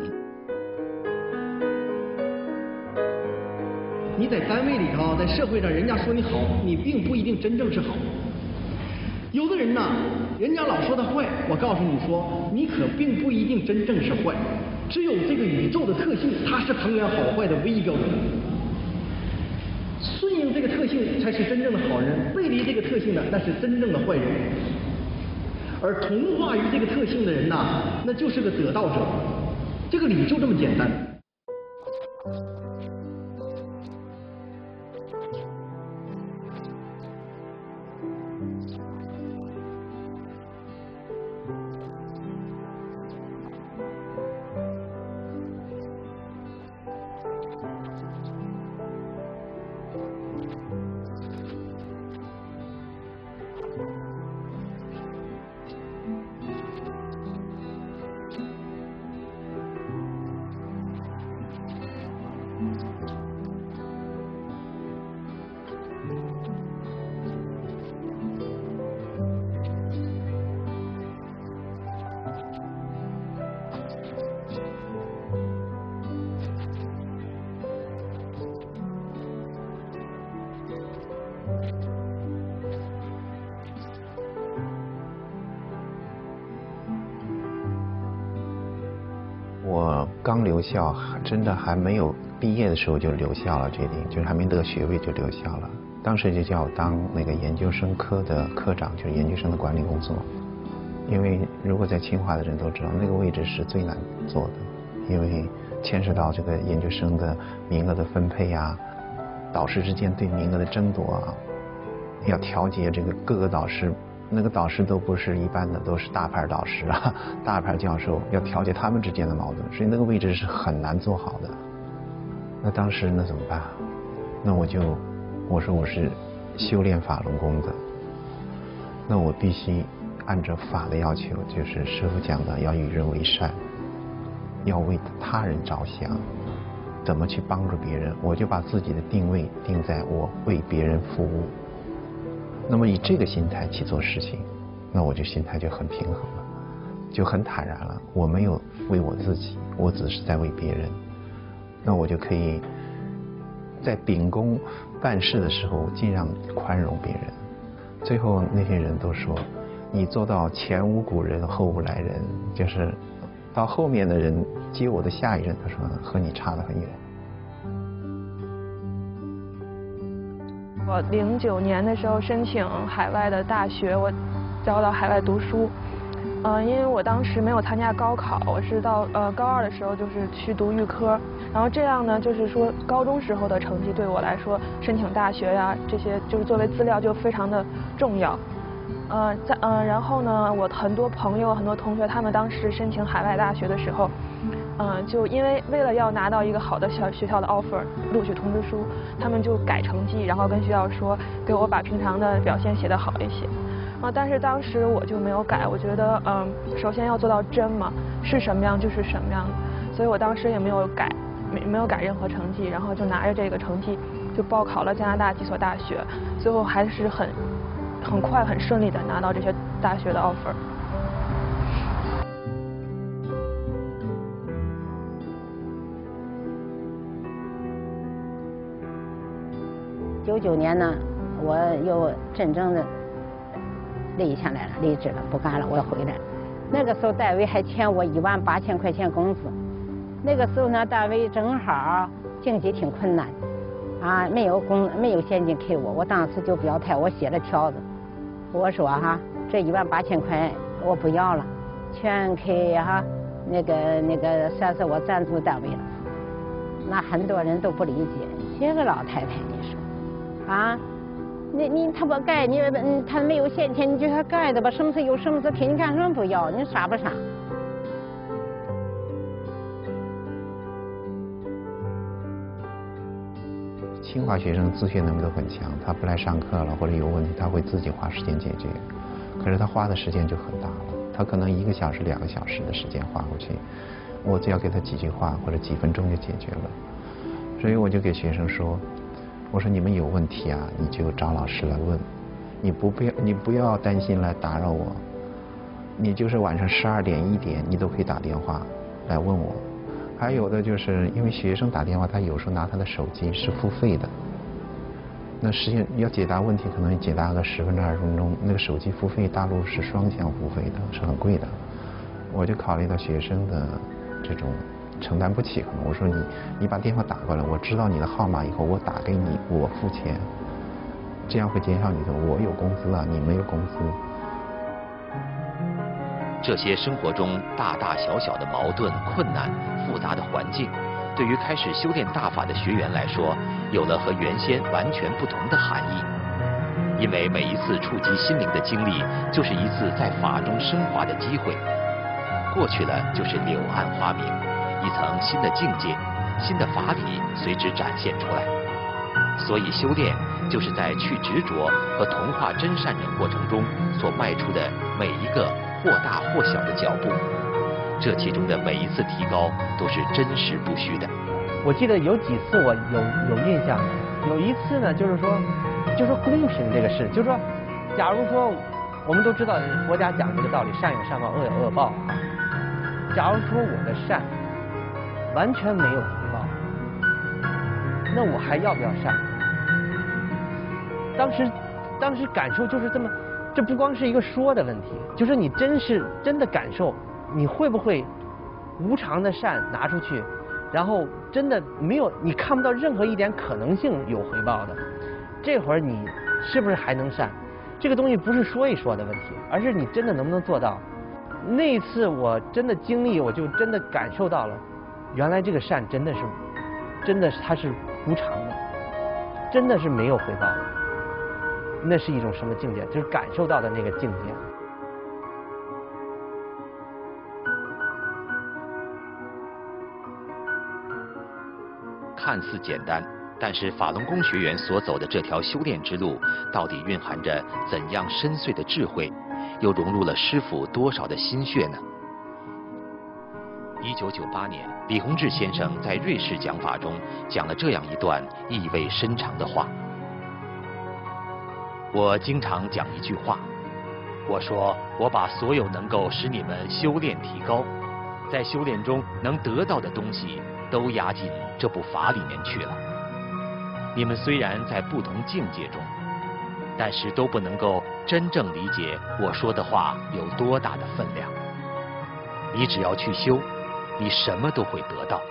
你在单位里头，在社会上，人家说你好，你并不一定真正是好。有的人呢，人家老说他坏，我告诉你说，你可并不一定真正是坏。只有这个宇宙的特性，它是衡量好坏的唯一标准。顺应这个特性才是真正的好人，背离这个特性的那是真正的坏人。而同化于这个特性的人呐，那就是个得道者。这个理就这么简单。校，真的还没有毕业的时候就留校了，决定就是还没得学位就留校了。当时就叫我当那个研究生科的科长，就是研究生的管理工作。因为如果在清华的人都知道，那个位置是最难做的，因为牵涉到这个研究生的名额的分配啊，导师之间对名额的争夺啊，要调节这个各个导师。那个导师都不是一般的，都是大牌导师啊，大牌教授要调节他们之间的矛盾，所以那个位置是很难做好的。那当时那怎么办？那我就我说我是修炼法轮功的，那我必须按照法的要求，就是师傅讲的要与人为善，要为他人着想，怎么去帮助别人？我就把自己的定位定在我为别人服务。那么以这个心态去做事情，那我就心态就很平衡了，就很坦然了。我没有为我自己，我只是在为别人。那我就可以在秉公办事的时候尽量宽容别人。最后那些人都说，你做到前无古人后无来人，就是到后面的人接我的下一任，他说和你差得很远。我零九年的时候申请海外的大学，我要到海外读书。嗯，因为我当时没有参加高考，我是到呃高二的时候就是去读预科。然后这样呢，就是说高中时候的成绩对我来说，申请大学呀这些就是作为资料就非常的重要。嗯，在嗯，然后呢，我很多朋友、很多同学，他们当时申请海外大学的时候。嗯，就因为为了要拿到一个好的小学校的 offer 录取通知书，他们就改成绩，然后跟学校说给我把平常的表现写得好一些。啊，但是当时我就没有改，我觉得嗯，首先要做到真嘛，是什么样就是什么样，所以我当时也没有改，没没有改任何成绩，然后就拿着这个成绩就报考了加拿大几所大学，最后还是很很快很顺利的拿到这些大学的 offer。九九年呢，我又真正的立下来了，离职了，不干了，我要回来。那个时候单位还欠我一万八千块钱工资，那个时候呢，单位正好经济挺困难，啊，没有工没有现金给我，我当时就表态，我写了条子，我说哈，这一万八千块我不要了，全给哈那个那个算是我赞助单位了。那很多人都不理解，这个老太太你说，啊，你你他不盖，你他没有现钱，你就他盖的吧，什么事有什么事给你干什么不要，你傻不傻？清华学生自学能力都很强，他不来上课了或者有问题，他会自己花时间解决。可是他花的时间就很大了，他可能一个小时、两个小时的时间花过去，我只要给他几句话或者几分钟就解决了。所以我就给学生说：“我说你们有问题啊，你就找老师来问，你不必你不要担心来打扰我，你就是晚上十二点一点你都可以打电话来问我。”还有的就是因为学生打电话，他有时候拿他的手机是付费的，那实际要解答问题，可能解答个十分钟二十分钟，那个手机付费，大陆是双向付费的，是很贵的。我就考虑到学生的这种承担不起，我说你你把电话打过来，我知道你的号码以后，我打给你，我付钱，这样会减少你的我有工资啊，你没有工资。这些生活中大大小小的矛盾、困难、复杂的环境，对于开始修炼大法的学员来说，有了和原先完全不同的含义。因为每一次触及心灵的经历，就是一次在法中升华的机会。过去了就是柳暗花明，一层新的境界、新的法理随之展现出来。所以修炼，就是在去执着和同化真善的过程中所迈出的每一个。或大或小的脚步，这其中的每一次提高都是真实不虚的。我记得有几次我有有印象，有一次呢，就是说，就是公平这个事，就是说，假如说我们都知道佛家讲这个道理，善有善报，恶有恶报啊。假如说我的善完全没有回报，那我还要不要善？当时当时感受就是这么。这不光是一个说的问题，就是你真是真的感受，你会不会无偿的善拿出去，然后真的没有你看不到任何一点可能性有回报的，这会儿你是不是还能善？这个东西不是说一说的问题，而是你真的能不能做到？那一次我真的经历，我就真的感受到了，原来这个善真的是，真的是它是无常的，真的是没有回报的。那是一种什么境界？就是感受到的那个境界。看似简单，但是法轮功学员所走的这条修炼之路，到底蕴含着怎样深邃的智慧，又融入了师傅多少的心血呢？一九九八年，李洪志先生在瑞士讲法中讲了这样一段意味深长的话。我经常讲一句话，我说我把所有能够使你们修炼提高，在修炼中能得到的东西，都压进这部法里面去了。你们虽然在不同境界中，但是都不能够真正理解我说的话有多大的分量。你只要去修，你什么都会得到。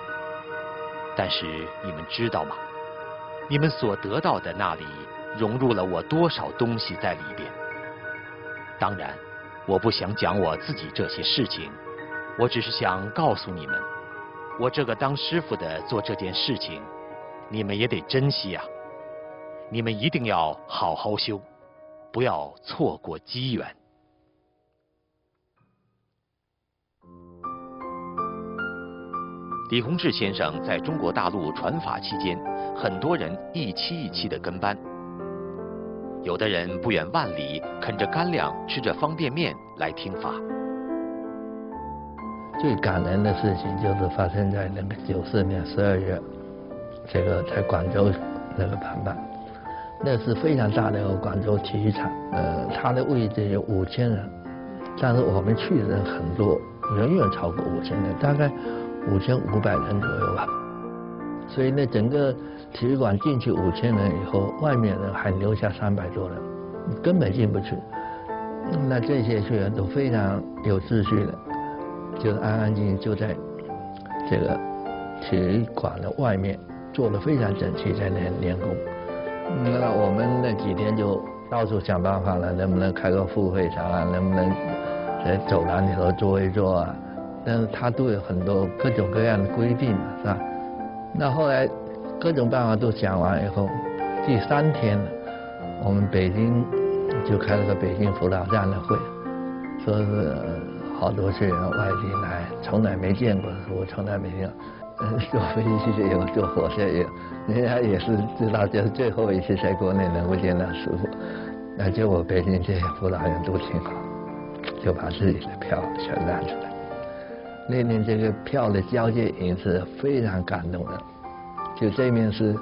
但是你们知道吗？你们所得到的那里。融入了我多少东西在里边？当然，我不想讲我自己这些事情，我只是想告诉你们，我这个当师傅的做这件事情，你们也得珍惜呀！你们一定要好好修，不要错过机缘。李洪志先生在中国大陆传法期间，很多人一期一期的跟班。有的人不远万里，啃着干粮，吃着方便面来听法。最感人的事情就是发生在那个九四年十二月，这个在广州那个盘办，那是非常大的一个广州体育场，呃，它的位置有五千人，但是我们去的人很多，远远超过五千人，大概五千五百人左右吧。所以呢，整个体育馆进去五千人以后，外面呢还留下三百多人，根本进不去。那这些学员都非常有秩序的，就安安静静就在这个体育馆的外面做的非常整齐，在练练功。那我们那几天就到处想办法了，能不能开个副会场啊？能不能在走廊里头坐一坐啊？但是他都有很多各种各样的规定嘛，是吧？那后来各种办法都想完以后，第三天，我们北京就开了个北京辅导站的会，说是好多学员外地来，从来没见过，我从来没见。嗯，坐飞机也有，坐火车也有，人家也是知道，就是最后一次在国内能够见到师傅，那就我北京这些辅导员都挺好，就把自己的票全拿出来。那天这个票的交接也是非常感动的，就这面是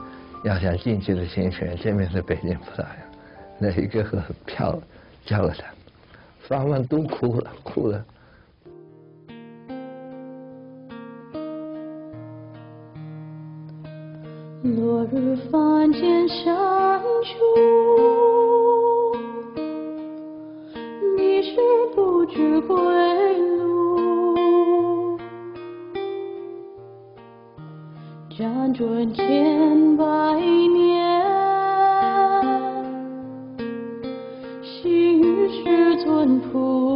要想进去的新学，这面是北京辅导员，那一个和票交了他，双方都哭了，哭了。落日凡间山处，你是不知归辗转千百年，细雨师尊铺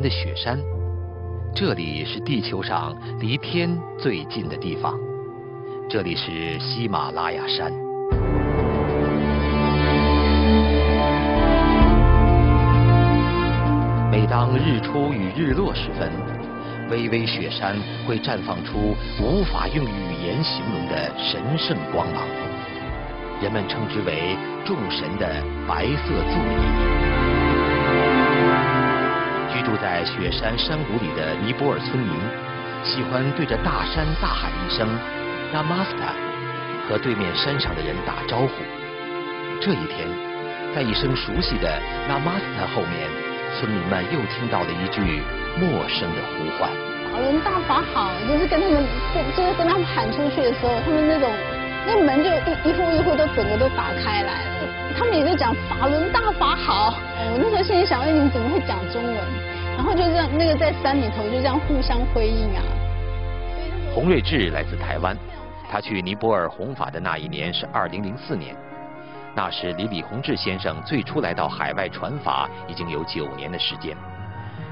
的雪山，这里是地球上离天最近的地方，这里是喜马拉雅山。每当日出与日落时分，巍巍雪山会绽放出无法用语言形容的神圣光芒，人们称之为众神的白色座椅。住在雪山山谷里的尼泊尔村民，喜欢对着大山大喊一声 “Namaste”，和对面山上的人打招呼。这一天，在一声熟悉的 “Namaste” 后面，村民们又听到了一句陌生的呼唤。法轮大法好，就是跟他们，就就是跟他们喊出去的时候，他们那种那门就一一户一户都整个都打开来了，他们也就讲法轮大法好。我那时候心里想，哎，你们怎么会讲中文？然后就这样，那个在山里头就这样互相辉映啊。洪瑞智来自台湾，他去尼泊尔弘法的那一年是二零零四年，那时离李洪志先生最初来到海外传法已经有九年的时间。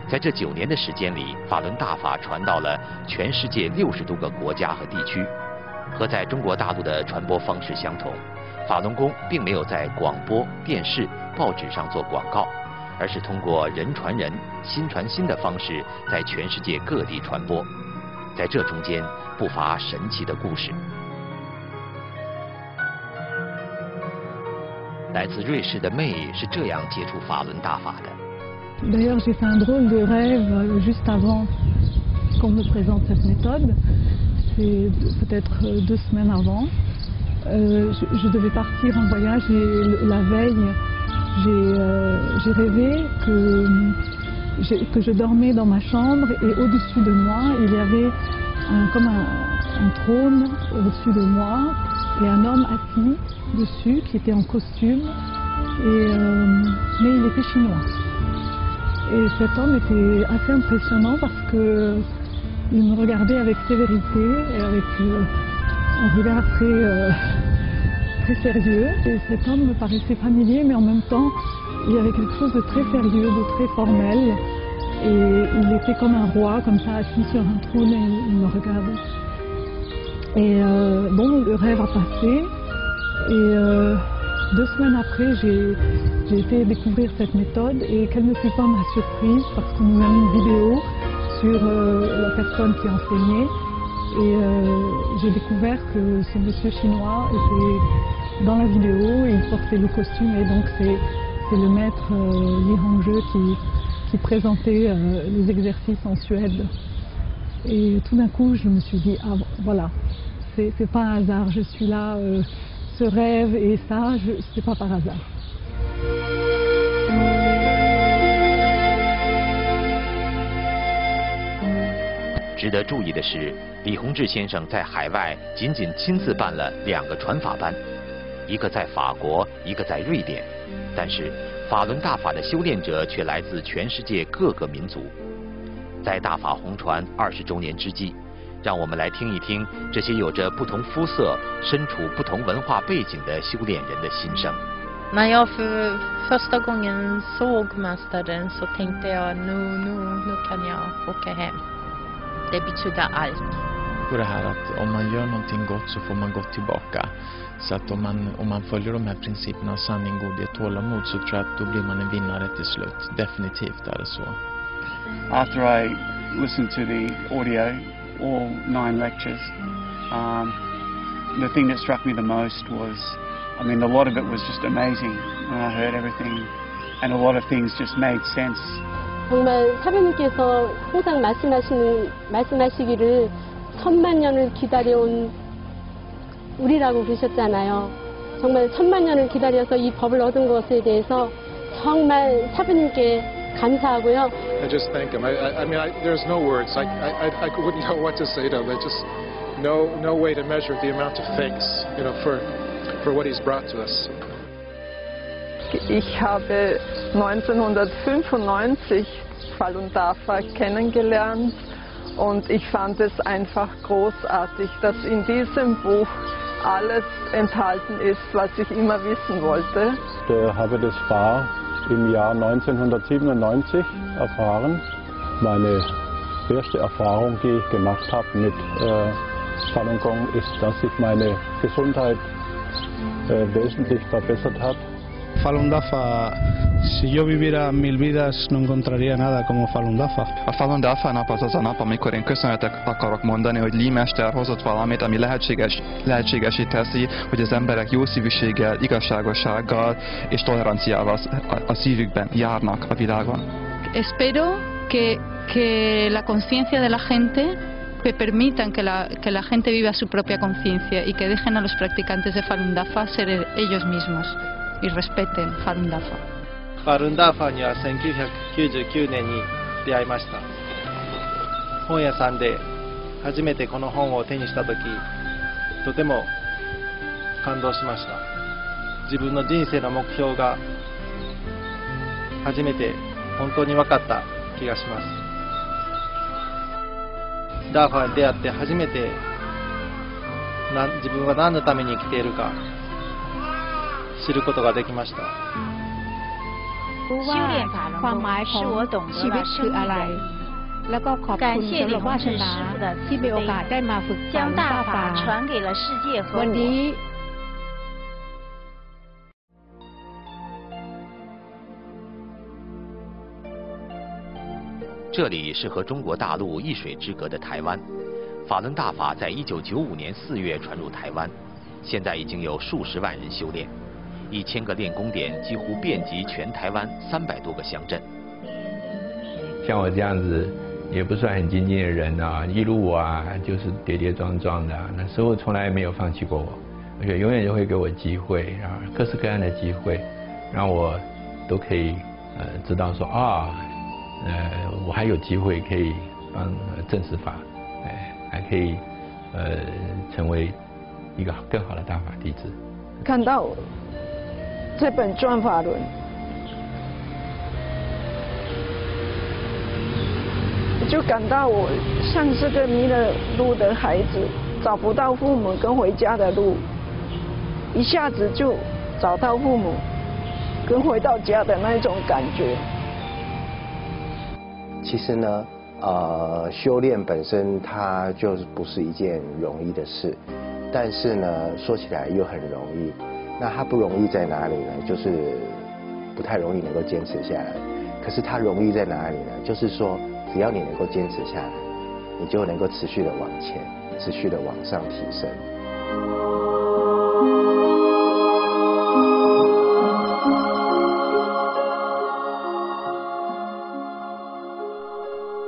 在这九年的时间里，法轮大法传到了全世界六十多个国家和地区。和在中国大陆的传播方式相同，法轮功并没有在广播电视、报纸上做广告，而是通过人传人、心传心的方式，在全世界各地传播。在这中间，不乏神奇的故事。来自瑞士的妹是这样接触法轮大法的。D'ailleurs, j'ai fait un drôle de rêve juste avant qu'on me présente cette méthode. C'est peut-être deux semaines avant. Euh, je, je devais partir en voyage et la veille, j'ai euh, j'ai rêvé que, je dormais dans ma chambre et au-dessus de moi, il y avait un- comme un, trône au-dessus de moi et un homme assis dessus qui était en costume, euh, mais il était chinois. Et cet homme était assez impressionnant parce que il me regardait avec sévérité et avec euh, un regard très, très sérieux. Et cet homme me paraissait familier, mais en même temps, il y avait quelque chose de très sérieux, de très formel. Et il était comme un roi, comme ça, assis sur un trône et il me regardait. Et euh, bon, le rêve a passé. Et euh, deux semaines après, j'ai été découvrir cette méthode et quelle ne fut pas ma surprise parce qu'on nous a mis une vidéo sur euh, la personne qui enseignait Et j'ai découvert que ce monsieur chinois était dans la vidéo, il portait le costume et donc c'est le maître Li Hongzhe qui, qui présentait les exercices en Suède. Et tout d'un coup, je me suis dit, ah voilà, c'est pas un hasard, je suis là, ce rêve et ça, c'est pas par hasard. 值得注意的是， 李洪志先生在海外仅仅亲自办了两个传法班，一个在法国，一个在瑞典。但是法轮大法的修炼者却来自全世界各个民族。在大法红传二十周年之际，让我们来听一听这些有着不同肤色、身处不同文化背景的修炼人的心声。Det betyder allt. På det här att om man gör någonting gott så får man gott tillbaka. Så att om man, om man följer de här principerna sanning, godhet, tålamod så tror jag att då blir man en vinnare till slut. Definitivt är det så. After I listened to the audio, all nine lectures, um, the thing that struck me the most was I mean, a lot of it was just amazing when I heard everything, and a lot of things just made sense. 정말 사부님께서 항상 말씀하시는 말씀하시기를 천만 년을 기다려온 우리라고 그러셨잖아요. 정말 천만 년을 기다려서 이 법을 얻은 것에 대해서 정말 사부님께 감사하고요. I just thank him. I, I, I mean, I, there's no words. I, I, I wouldn't know what to say to him. I just no, no way to measure the amount of thanks, you know, for for what he's brought to us. Ich habe 1995 Falun Dafa kennengelernt und ich fand es einfach großartig, dass in diesem Buch alles enthalten ist, was ich immer wissen wollte. Ich habe das Fahr im Jahr 1997 erfahren. Meine erste Erfahrung, die ich gemacht habe mit äh, Falun Gong, ist, dass sich meine Gesundheit äh, wesentlich verbessert hat. Falun Dafa, si yo viviera mil vidas no encontraría nada como Falun Dafa. A Falun Dafa nap az az a nap, amikor én köszönetet akarok mondani, hogy Lee Mester hozott valamit, ami lehetséges, lehetségesé teszi, hogy az emberek jó szívűséggel, igazságossággal és toleranciával a, a szívükben járnak a világon. Espero que, que la conciencia de la gente que permitan que la, que la gente viva su propia conciencia y que dejen a los practicantes de Falun Dafa ser ellos mismos y respeten Falun Dafa. ファルンダーファには1999年に出会いました。本屋さんで初めてこの本を手にした時とても感動しました。自分の人生の目標が初めて本当に分かった気がします。ダーファーに出会って初めて自分は何のために生きているか知ることができました รู้ว่าความหมายของชีวิตคืออะไร แล้วก็ขอบคุณสำหรับวาสนาที่มีโอกาสได้มาฝึกฝน大法วันนี้ 这里是和中国大陆一水之隔的台湾。法轮大法在一九九五年四月传入台湾，现在已经有数十万人修炼， 一千个练功点几乎遍及全台湾三百多个乡镇。像我这样子也不算很精进的人啊，一路啊就是跌跌撞撞的，那师傅从来没有放弃过我，而且永远就会给我机会，啊各式各样的机会，让我都可以呃知道说啊。呃，我还有机会可以帮正式法，哎，还可以呃成为一个更好的大法弟子。看到这本《转法轮》，就感到我像是个迷了路的孩子，找不到父母跟回家的路，一下子就找到父母跟回到家的那种感觉。其实呢，呃，修炼本身它就是不是一件容易的事，但是呢，说起来又很容易。那它不容易在哪里呢？就是不太容易能够坚持下来。可是它容易在哪里呢？就是说，只要你能够坚持下来，你就能够持续的往前。持续的往上提升。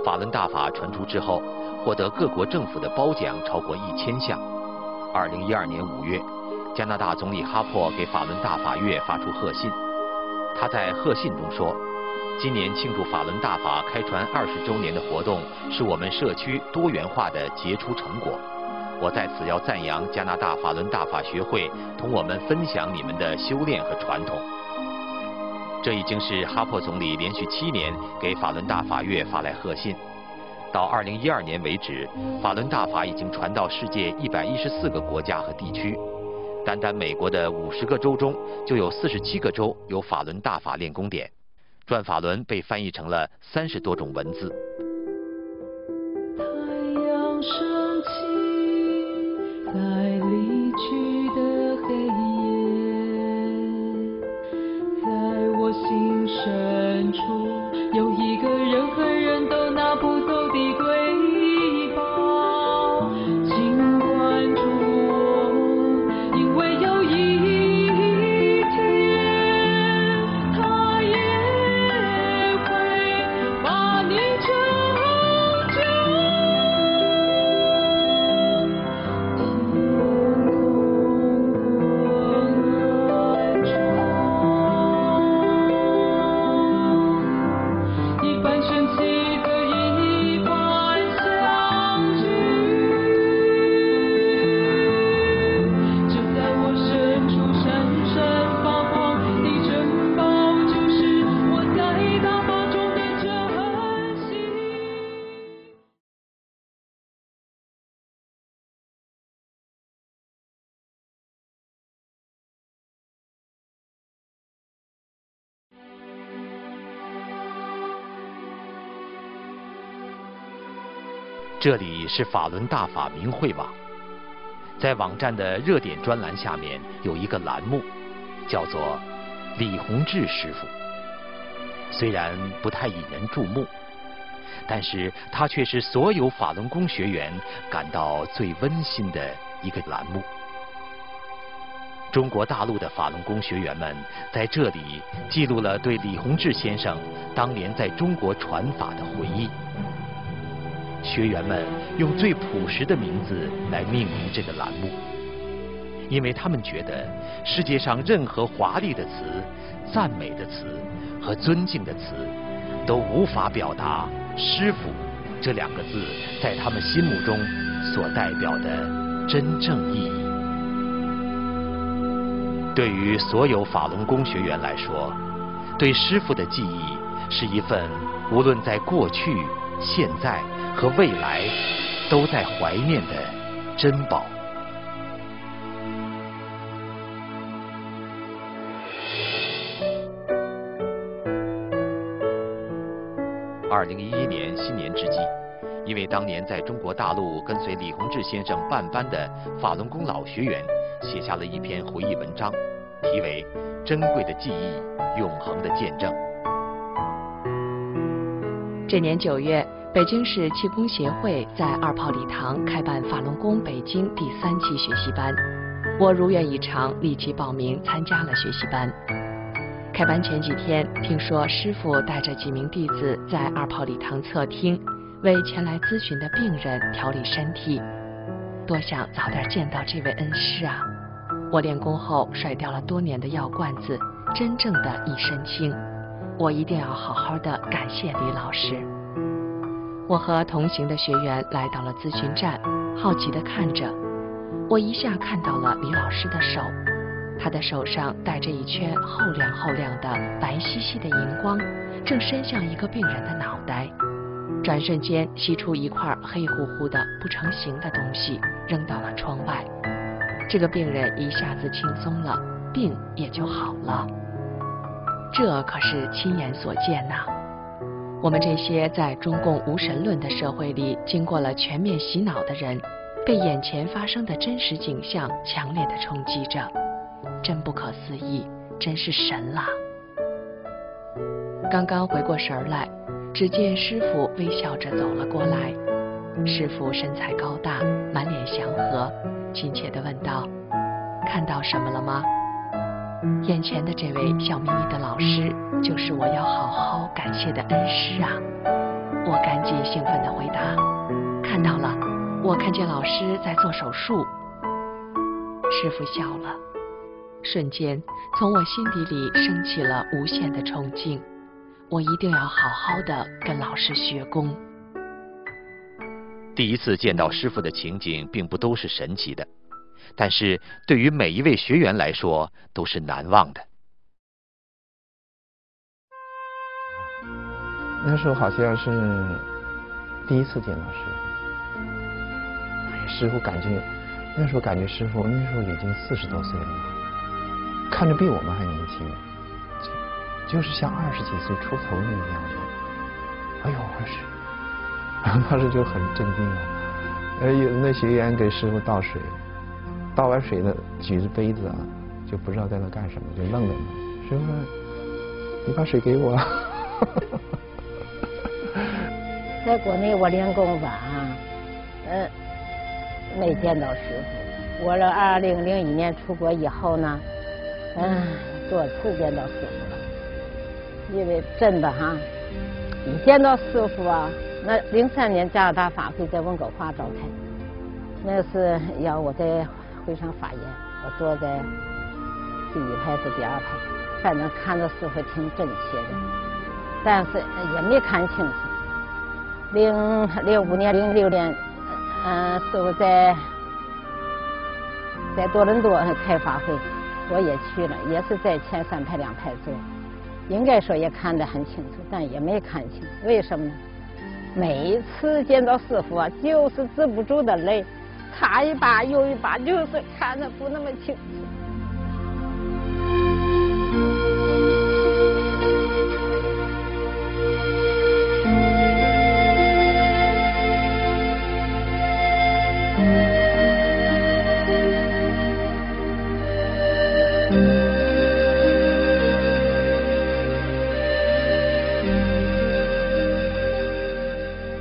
法轮大法传出之后，获得各国政府的褒奖超过一千项。二零一二年五月，加拿大总理哈珀给法轮大法月发出贺信。他在贺信中说：“今年庆祝法轮大法开传二十周年的活动，是我们社区多元化的杰出成果。我在此要赞扬加拿大法轮大法学会，同我们分享你们的修炼和传统。”这已经是哈珀总理连续七年给法轮大法月发来贺信。到二零一二年为止，法轮大法已经传到世界一百一十四个国家和地区。单单美国的五十个州中，就有四十七个州有法轮大法练功点。转法轮被翻译成了三十多种文字。太阳升起，在离去这里是法轮大法明慧网，在网站的热点专栏下面有一个栏目，叫做“李洪志师傅”。虽然不太引人注目，但是他却是所有法轮功学员感到最温馨的一个栏目。中国大陆的法轮功学员们在这里记录了对李洪志先生当年在中国传法的回忆。学员们用最朴实的名字来命名这个栏目，因为他们觉得世界上任何华丽的词、赞美的词和尊敬的词，都无法表达“师傅”这两个字在他们心目中所代表的真正意义。对于所有法轮功学员来说，对师傅的记忆是一份无论在过去、现在和未来都在怀念的珍宝。二零一一年新年之际，一位当年在中国大陆跟随李洪志先生办班的法轮功老学员，写下了一篇回忆文章，题为《珍贵的记忆，永恒的见证》。这年九月，北京市气功协会在二炮礼堂开办法轮功北京第三期学习班，我如愿以偿，立即报名参加了学习班。开班前几天，听说师傅带着几名弟子在二炮礼堂侧听，为前来咨询的病人调理身体。多想早点见到这位恩师啊！我练功后甩掉了多年的药罐子，真正的一身轻。我一定要好好的感谢李老师。我和同行的学员来到了咨询站，好奇的看着。我一下看到了李老师的手，他的手上戴着一圈厚亮厚亮的白兮兮的荧光，正伸向一个病人的脑袋。转瞬间吸出一块黑乎乎的不成形的东西，扔到了窗外。这个病人一下子轻松了，病也就好了。这可是亲眼所见呐！我们这些在中共无神论的社会里经过了全面洗脑的人，被眼前发生的真实景象强烈的冲击着，真不可思议，真是神啦！刚刚回过神儿来，只见师傅微笑着走了过来，师傅身材高大，满脸祥和，亲切地问道：“看到什么了吗？”眼前的这位笑眯眯的老师，就是我要好好感谢的恩师啊！我赶紧兴奋地回答：“看到了，我看见老师在做手术。”师傅笑了，瞬间从我心底里升起了无限的崇敬。我一定要好好的跟老师学功。第一次见到师傅的情景，并不都是神奇的。但是对于每一位学员来说，都是难忘的。那时候好像是第一次见老师，哎，师傅感觉那时候感觉师傅那时候已经四十多岁了，看着比我们还年轻，就是像二十几岁出头那个样子。哎呦，我是，当时就很震惊了。呃，有那学员给师傅倒水。倒完水的，举着杯子啊，就不知道在那干什么，就愣在那。师傅，你把水给我。在国内我练功法啊，嗯，没见到师傅。我这二零零一年出国以后呢，嗯，多次见到师傅了。因为真的哈，一见到师傅啊，那零三年加拿大法会在温哥华召开，那是要我在。会上发言，我坐在第一排是第二排，反正看着师傅挺真切的，但是也没看清楚。零零五年、零六年，嗯，师傅在在多伦多开法会，我也去了，也是在前三排两排坐，应该说也看得很清楚，但也没看清，为什么呢？每一次见到师傅啊，就是止不住的泪。看一把又一把，就是看的不那么清楚。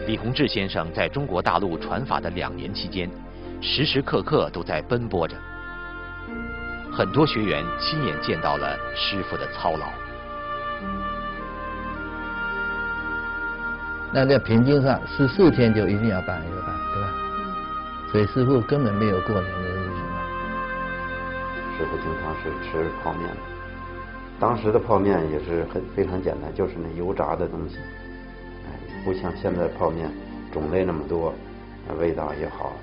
李洪志先生在中国大陆传法的两年期间。时时刻刻都在奔波着，很多学员亲眼见到了师傅的操劳。那在平均上十四天就一定要办一个班，对吧？所以师傅根本没有过年的日子。师傅经常是吃泡面，当时的泡面也是很非常简单，就是那油炸的东西，哎，不像现在泡面种类那么多，味道也好。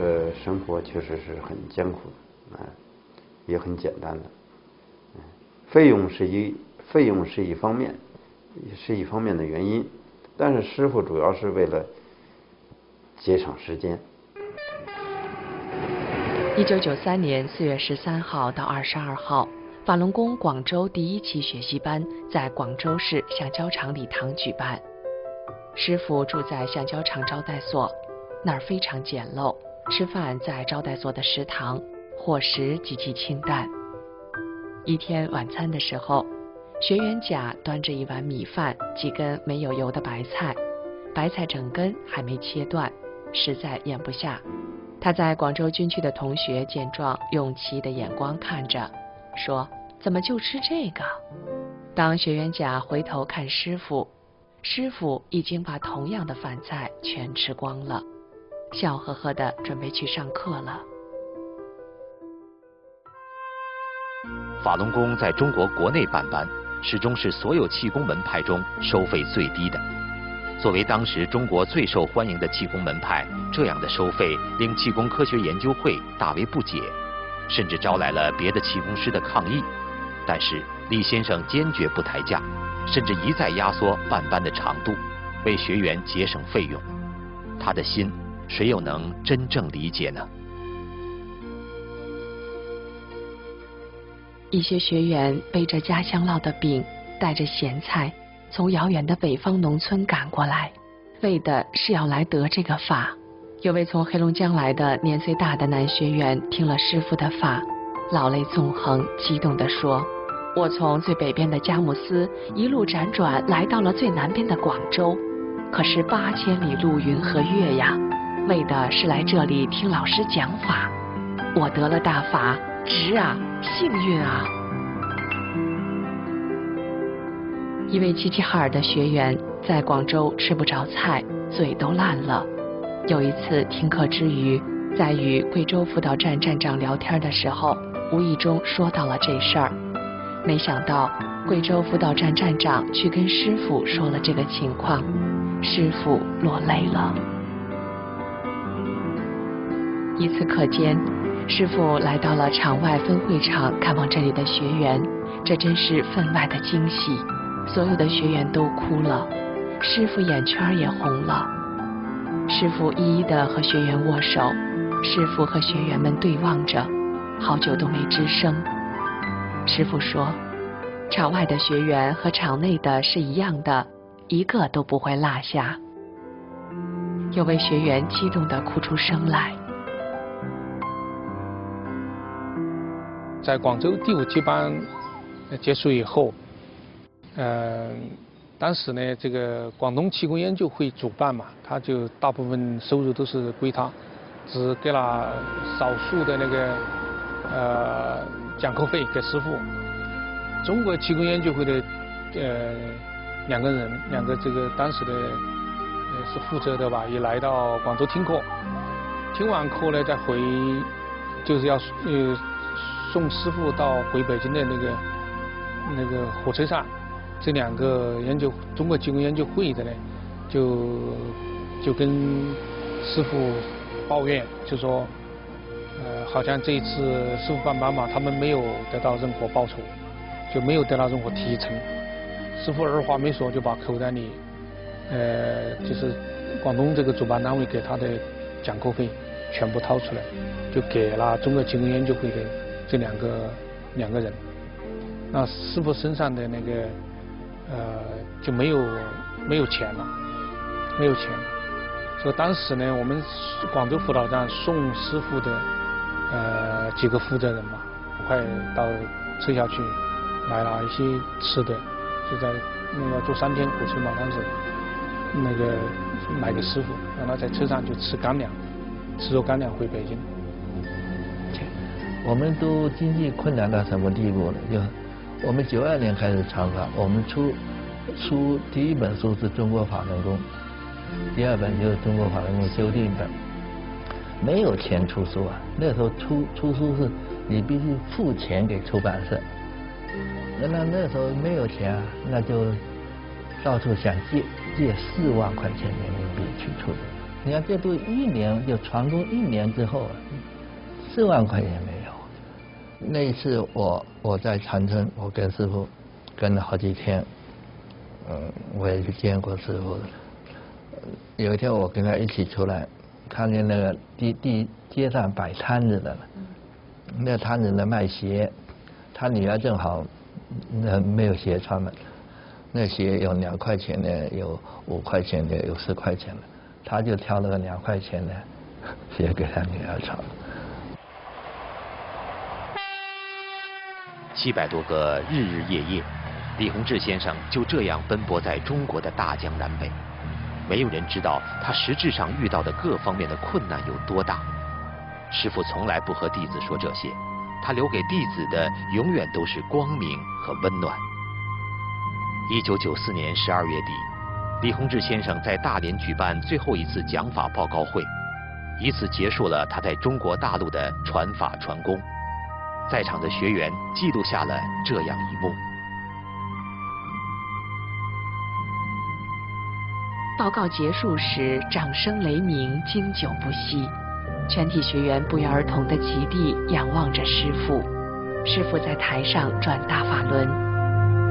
呃，生活确实是很艰苦的，啊，也很简单的，费用是一费用是一方面，是一方面的原因，但是师傅主要是为了节省时间。一九九三年四月十三号到二十二号，法轮功广州第一期学习班在广州市橡胶厂礼堂举办，师傅住在橡胶厂招待所。那儿非常简陋，吃饭在招待所的食堂，伙食极其清淡。一天晚餐的时候，学员甲端着一碗米饭，几根没有油的白菜，白菜整根还没切断，实在咽不下。他在广州军区的同学见状，用奇异的眼光看着，说：“怎么就吃这个？”当学员甲回头看师傅，师傅已经把同样的饭菜全吃光了。笑呵呵的准备去上课了。法轮功在中国国内办班，始终是所有气功门派中收费最低的。作为当时中国最受欢迎的气功门派，这样的收费令气功科学研究会大为不解，甚至招来了别的气功师的抗议。但是李先生坚决不抬价，甚至一再压缩办班的长度，为学员节省费用。他的心。谁又能真正理解呢？一些学员背着家乡烙的饼，带着咸菜，从遥远的北方农村赶过来，为的是要来得这个法。有位从黑龙江来的年岁大的男学员，听了师傅的法，老泪纵横，激动地说：“我从最北边的佳木斯一路辗转来到了最南边的广州。”可是八千里路云和月呀，为的是来这里听老师讲法。我得了大法，值啊，幸运啊！一位齐齐哈尔的学员在广州吃不着菜，嘴都烂了。有一次听课之余，在与贵州辅导站站长聊天的时候，无意中说到了这事儿。没想到贵州辅导站站长去跟师傅说了这个情况，师傅落泪了。一次课间，师傅来到了场外分会场看望这里的学员，这真是分外的惊喜。所有的学员都哭了，师傅眼圈也红了。师傅一一的和学员握手，师傅和学员们对望着，好久都没吱声。师傅说，场外的学员和场内的是一样的，一个都不会落下。有位学员激动的哭出声来。在广州第五期班结束以后。嗯，当时呢，这个广东气功研究会主办嘛，他就大部分收入都是归他，只给了少数的那个呃讲课费给师傅。中国气功研究会的呃两个人，两个这个当时的是负责的吧，也来到广州听课，听完课呢再回，就是要呃送师傅到回北京的那个那个火车上。这两个研究中国气功研究会的呢，就就跟师傅抱怨，就说，呃，好像这一次师傅办班嘛，他们没有得到任何报酬，就没有得到任何提成。师傅二话没说就把口袋里，呃，就是广东这个主办单位给他的讲课费全部掏出来，就给了中国气功研究会的这两个两个人。那师傅身上的那个。呃，就没有没有钱了，没有钱，所以当时呢，我们广州辅导站送师傅的呃几个负责人嘛，快到车下去买了一些吃的，就在那个坐三天火车嘛，当时那个买给师傅，让他在车上就吃干粮，吃着干粮回北京。我们都经济困难到什么地步了？就。我们九二年开始传法，我们出出第一本书是中国法轮功，第二本就是中国法轮功修订本，没有钱出书啊。那时候出出书是你必须付钱给出版社，那那那时候没有钱啊，那就到处想借借四万块钱人民币去出。你看这都一年就传功一年之后，四万块钱没。那一次我我在长春，我跟师傅跟了好几天，嗯，我也去见过师傅。有一天我跟他一起出来，看见那个地地街上摆摊子的，那摊子在卖鞋，他女儿正好那没有鞋穿嘛，那鞋有两块钱的，有五块钱的，有十块钱的，他就挑了个两块钱的 鞋给他女儿穿。七百多个日日夜夜，李洪志先生就这样奔波在中国的大江南北。没有人知道他实质上遇到的各方面的困难有多大。师傅从来不和弟子说这些，他留给弟子的永远都是光明和温暖。一九九四年十二月底，李洪志先生在大连举办最后一次讲法报告会，以此结束了他在中国大陆的传法传功。在场的学员记录下了这样一幕。报告结束时，掌声雷鸣，经久不息。全体学员不约而同的极地仰望着师傅。师傅在台上转大法轮。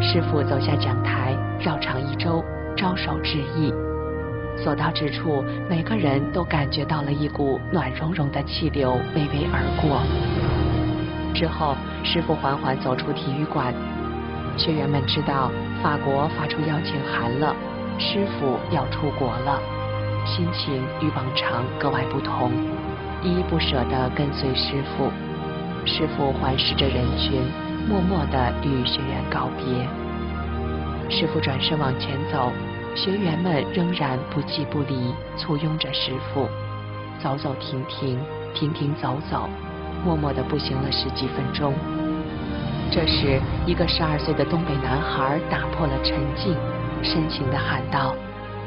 师傅走下讲台，绕场一周，招手致意。所到之处，每个人都感觉到了一股暖融融的气流微微而过。之后，师傅缓缓走出体育馆，学员们知道法国发出邀请函了，师傅要出国了，心情与往常格外不同，依依不舍地跟随师傅。师傅环视着人群，默默地与学员告别。师傅转身往前走，学员们仍然不弃不离，簇拥着师傅，走走停停，停停走走，默默地步行了十几分钟。这时，一个十二岁的东北男孩打破了沉静，深情地喊道：“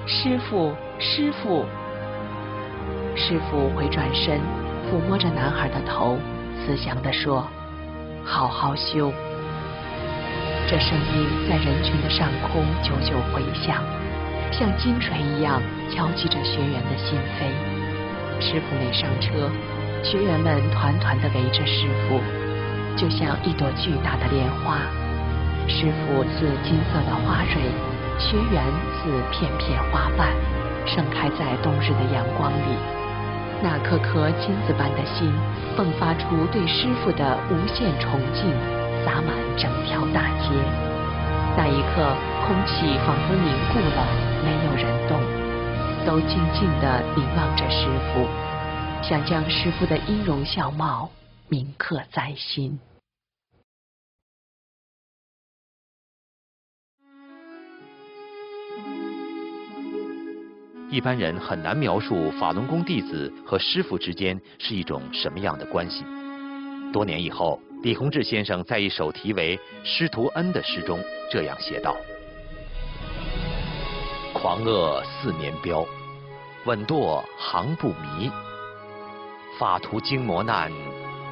师傅，师傅！”师傅回转身，抚摸着男孩的头，慈祥地说：“好好修。”这声音在人群的上空久久回响，像金锤一样敲击着学员的心扉。师傅没上车，学员们团团地围着师傅，就像一朵巨大的莲花。师傅似金色的花蕊，学员似片片花瓣，盛开在冬日的阳光里。那颗颗金子般的心，迸发出对师傅的无限崇敬。洒满整条大街，那一刻，空气仿佛凝固了，没有人动，都静静地凝望着师傅，想将师傅的音容笑貌铭刻在心。一般人很难描述法轮功弟子和师傅之间是一种什么样的关系。多年以后。李洪志先生在一首题为《师徒恩》的诗中这样写道：“狂恶四年标，稳舵航不迷。法图经磨难，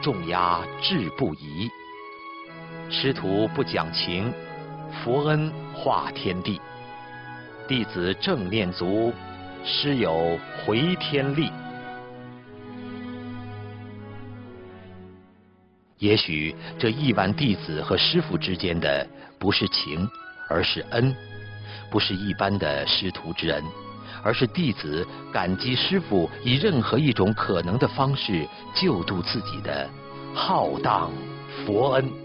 重压志不移。师徒不讲情，佛恩化天地。弟子正念足，师有回天力。”也许这亿万弟子和师傅之间的不是情，而是恩；不是一般的师徒之恩，而是弟子感激师傅以任何一种可能的方式救度自己的浩荡佛恩。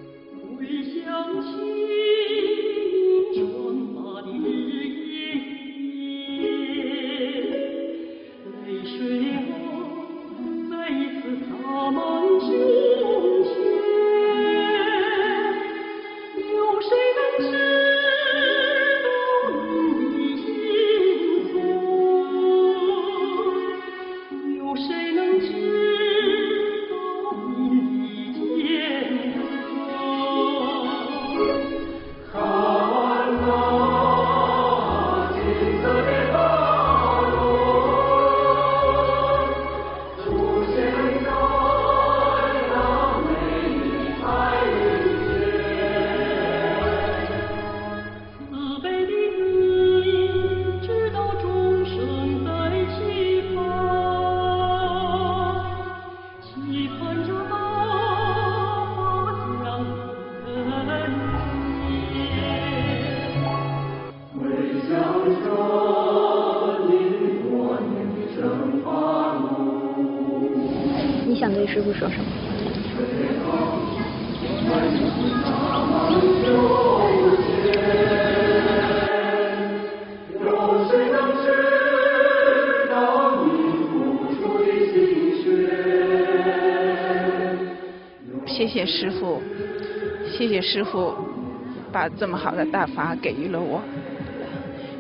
师傅，把这么好的大法给予了我。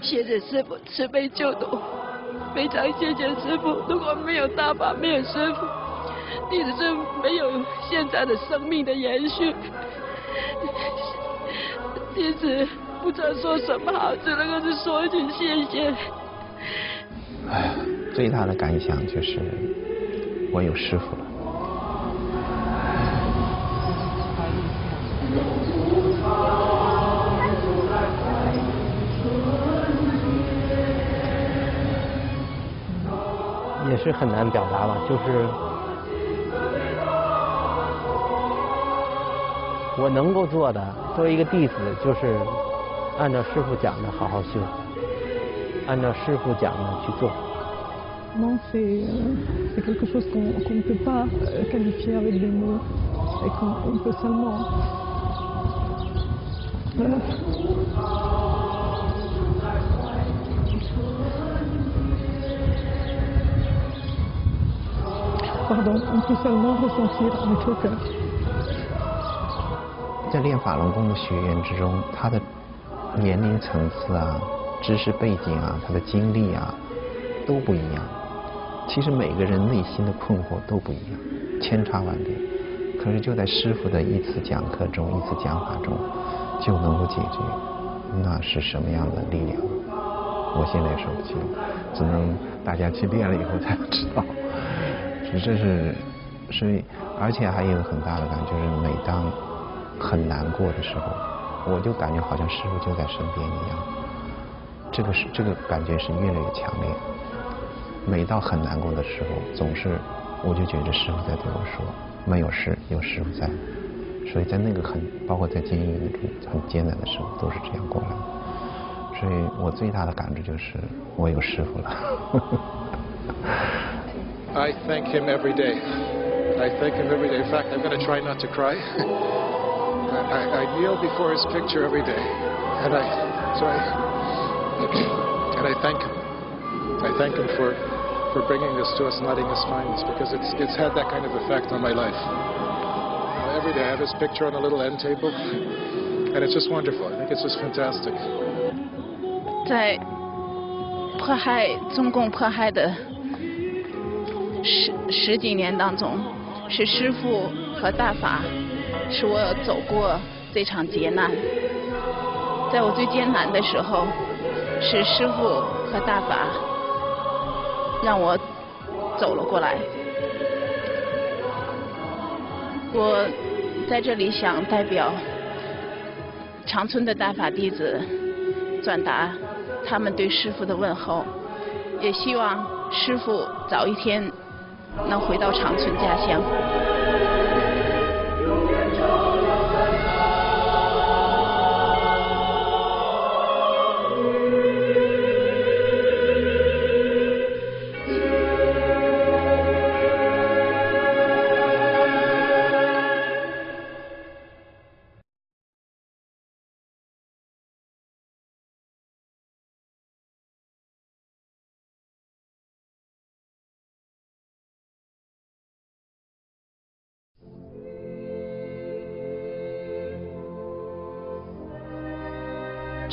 谢谢师傅慈悲救度，非常谢谢师傅。如果没有大法，没有师傅，弟子是没有现在的生命的延续。弟子不知道说什么好，只能够是说一句谢谢。哎呀，最大的感想就是我有师傅了。是很难表达吧，就是我能够做的，作为一个弟子，就是按照师傅讲的好好修，按照师傅讲的去做。在练法轮功的学员之中，他的年龄层次啊，知识背景啊，他的经历啊都不一样。其实每个人内心的困惑都不一样，千差万别。可是就在师傅的一次讲课中、一次讲法中，就能够解决。那是什么样的力量？我现在也说不清，只能大家去练了以后才知道。这是，所以，而且还有一个很大的感觉，就是每当很难过的时候，我就感觉好像师傅就在身边一样。这个是这个感觉是越来越强烈。每到很难过的时候，总是我就觉得师傅在对我说：“没有事，有师傅在。”所以在那个很，包括在监狱里很艰难的时候，都是这样过来的。所以我最大的感知就是我有师傅了。I thank him every day. I thank him every day. In fact, I'm going to try not to cry. I, I kneel before his picture every day, and I so I and I thank him. I thank him for for bringing this to us, letting us find this, because it's it's had that kind of effect on my life. Every day I have his picture on a little end table, and it's just wonderful. I think it's just fantastic. 在迫害中共迫害的 十十几年当中，是师傅和大法使我走过这场劫难。在我最艰难的时候，是师傅和大法让我走了过来。我在这里想代表长春的大法弟子转达他们对师傅的问候，也希望师傅早一天能回到长春家乡。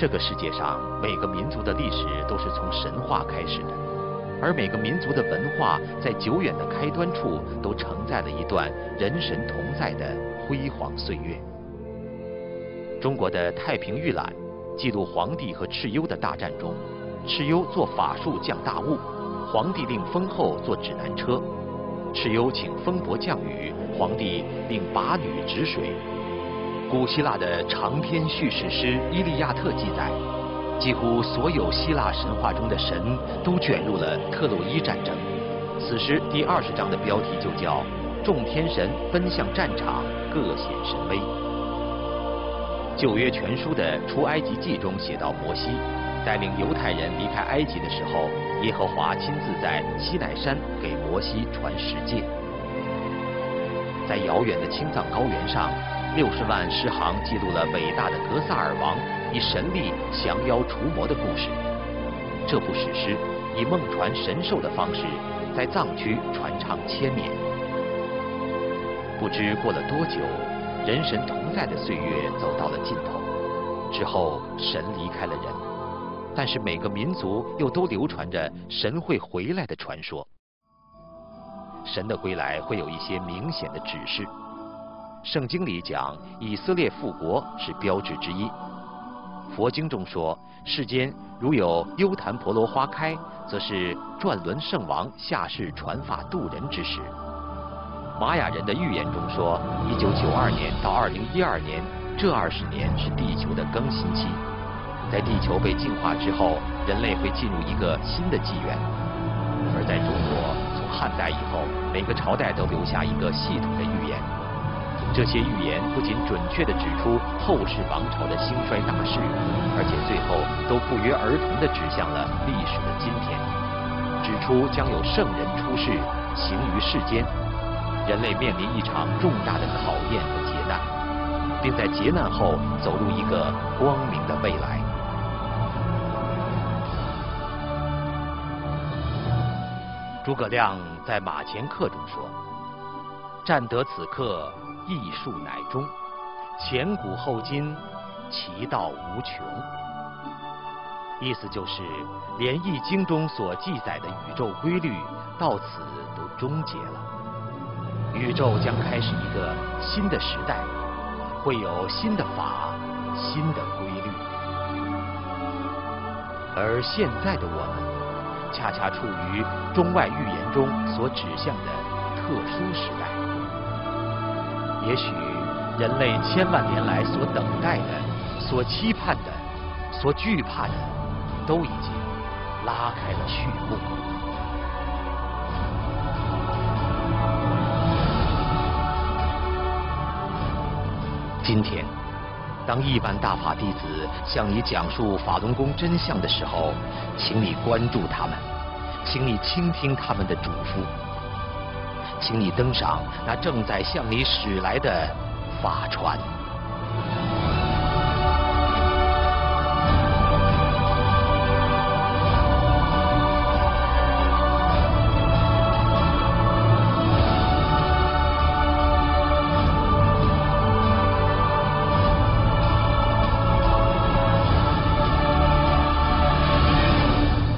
这个世界上每个民族的历史都是从神话开始的，而每个民族的文化在久远的开端处都承载了一段人神同在的辉煌岁月。中国的《太平御览》记录皇帝和蚩尤的大战中，蚩尤做法术降大雾，皇帝令封后坐指南车，蚩尤请风伯降雨，皇帝令拔女止水。古希腊的长篇叙事诗《伊利亚特》记载，几乎所有希腊神话中的神都卷入了特洛伊战争。此时第二十章的标题就叫“众天神奔向战场，各显神威”。旧约全书的出埃及记中写到，摩西带领犹太人离开埃及的时候，耶和华亲自在西奈山给摩西传十诫。在遥远的青藏高原上。六十万诗行记录了伟大的格萨尔王以神力降妖除魔的故事。这部史诗以梦传神兽的方式在藏区传唱千年。不知过了多久，人神同在的岁月走到了尽头。之后，神离开了人，但是每个民族又都流传着神会回来的传说。神的归来会有一些明显的指示。圣经里讲以色列复国是标志之一。佛经中说，世间如有优昙婆罗花开，则是转轮圣王下世传法度人之时。玛雅人的预言中说，一九九二年到二零一二年这二十年是地球的更新期，在地球被净化之后，人类会进入一个新的纪元。而在中国，从汉代以后，每个朝代都留下一个系统的预言。这些预言不仅准确地指出后世王朝的兴衰大势，而且最后都不约而同地指向了历史的今天，指出将有圣人出世，行于世间，人类面临一场重大的考验和劫难，并在劫难后走入一个光明的未来。诸葛亮在马前课中说：“占得此刻。”艺术乃终，前古后今，其道无穷。意思就是，连《易经》中所记载的宇宙规律到此都终结了，宇宙将开始一个新的时代，会有新的法、新的规律。而现在的我们，恰恰处于中外预言中所指向的特殊时代。也许人类千万年来所等待的、所期盼的、所惧怕的。都已经拉开了序幕。今天，当亿万大法弟子向你讲述法轮功真相的时候，请你关注他们，请你倾听他们的嘱咐，请你登上那正在向你驶来的法船。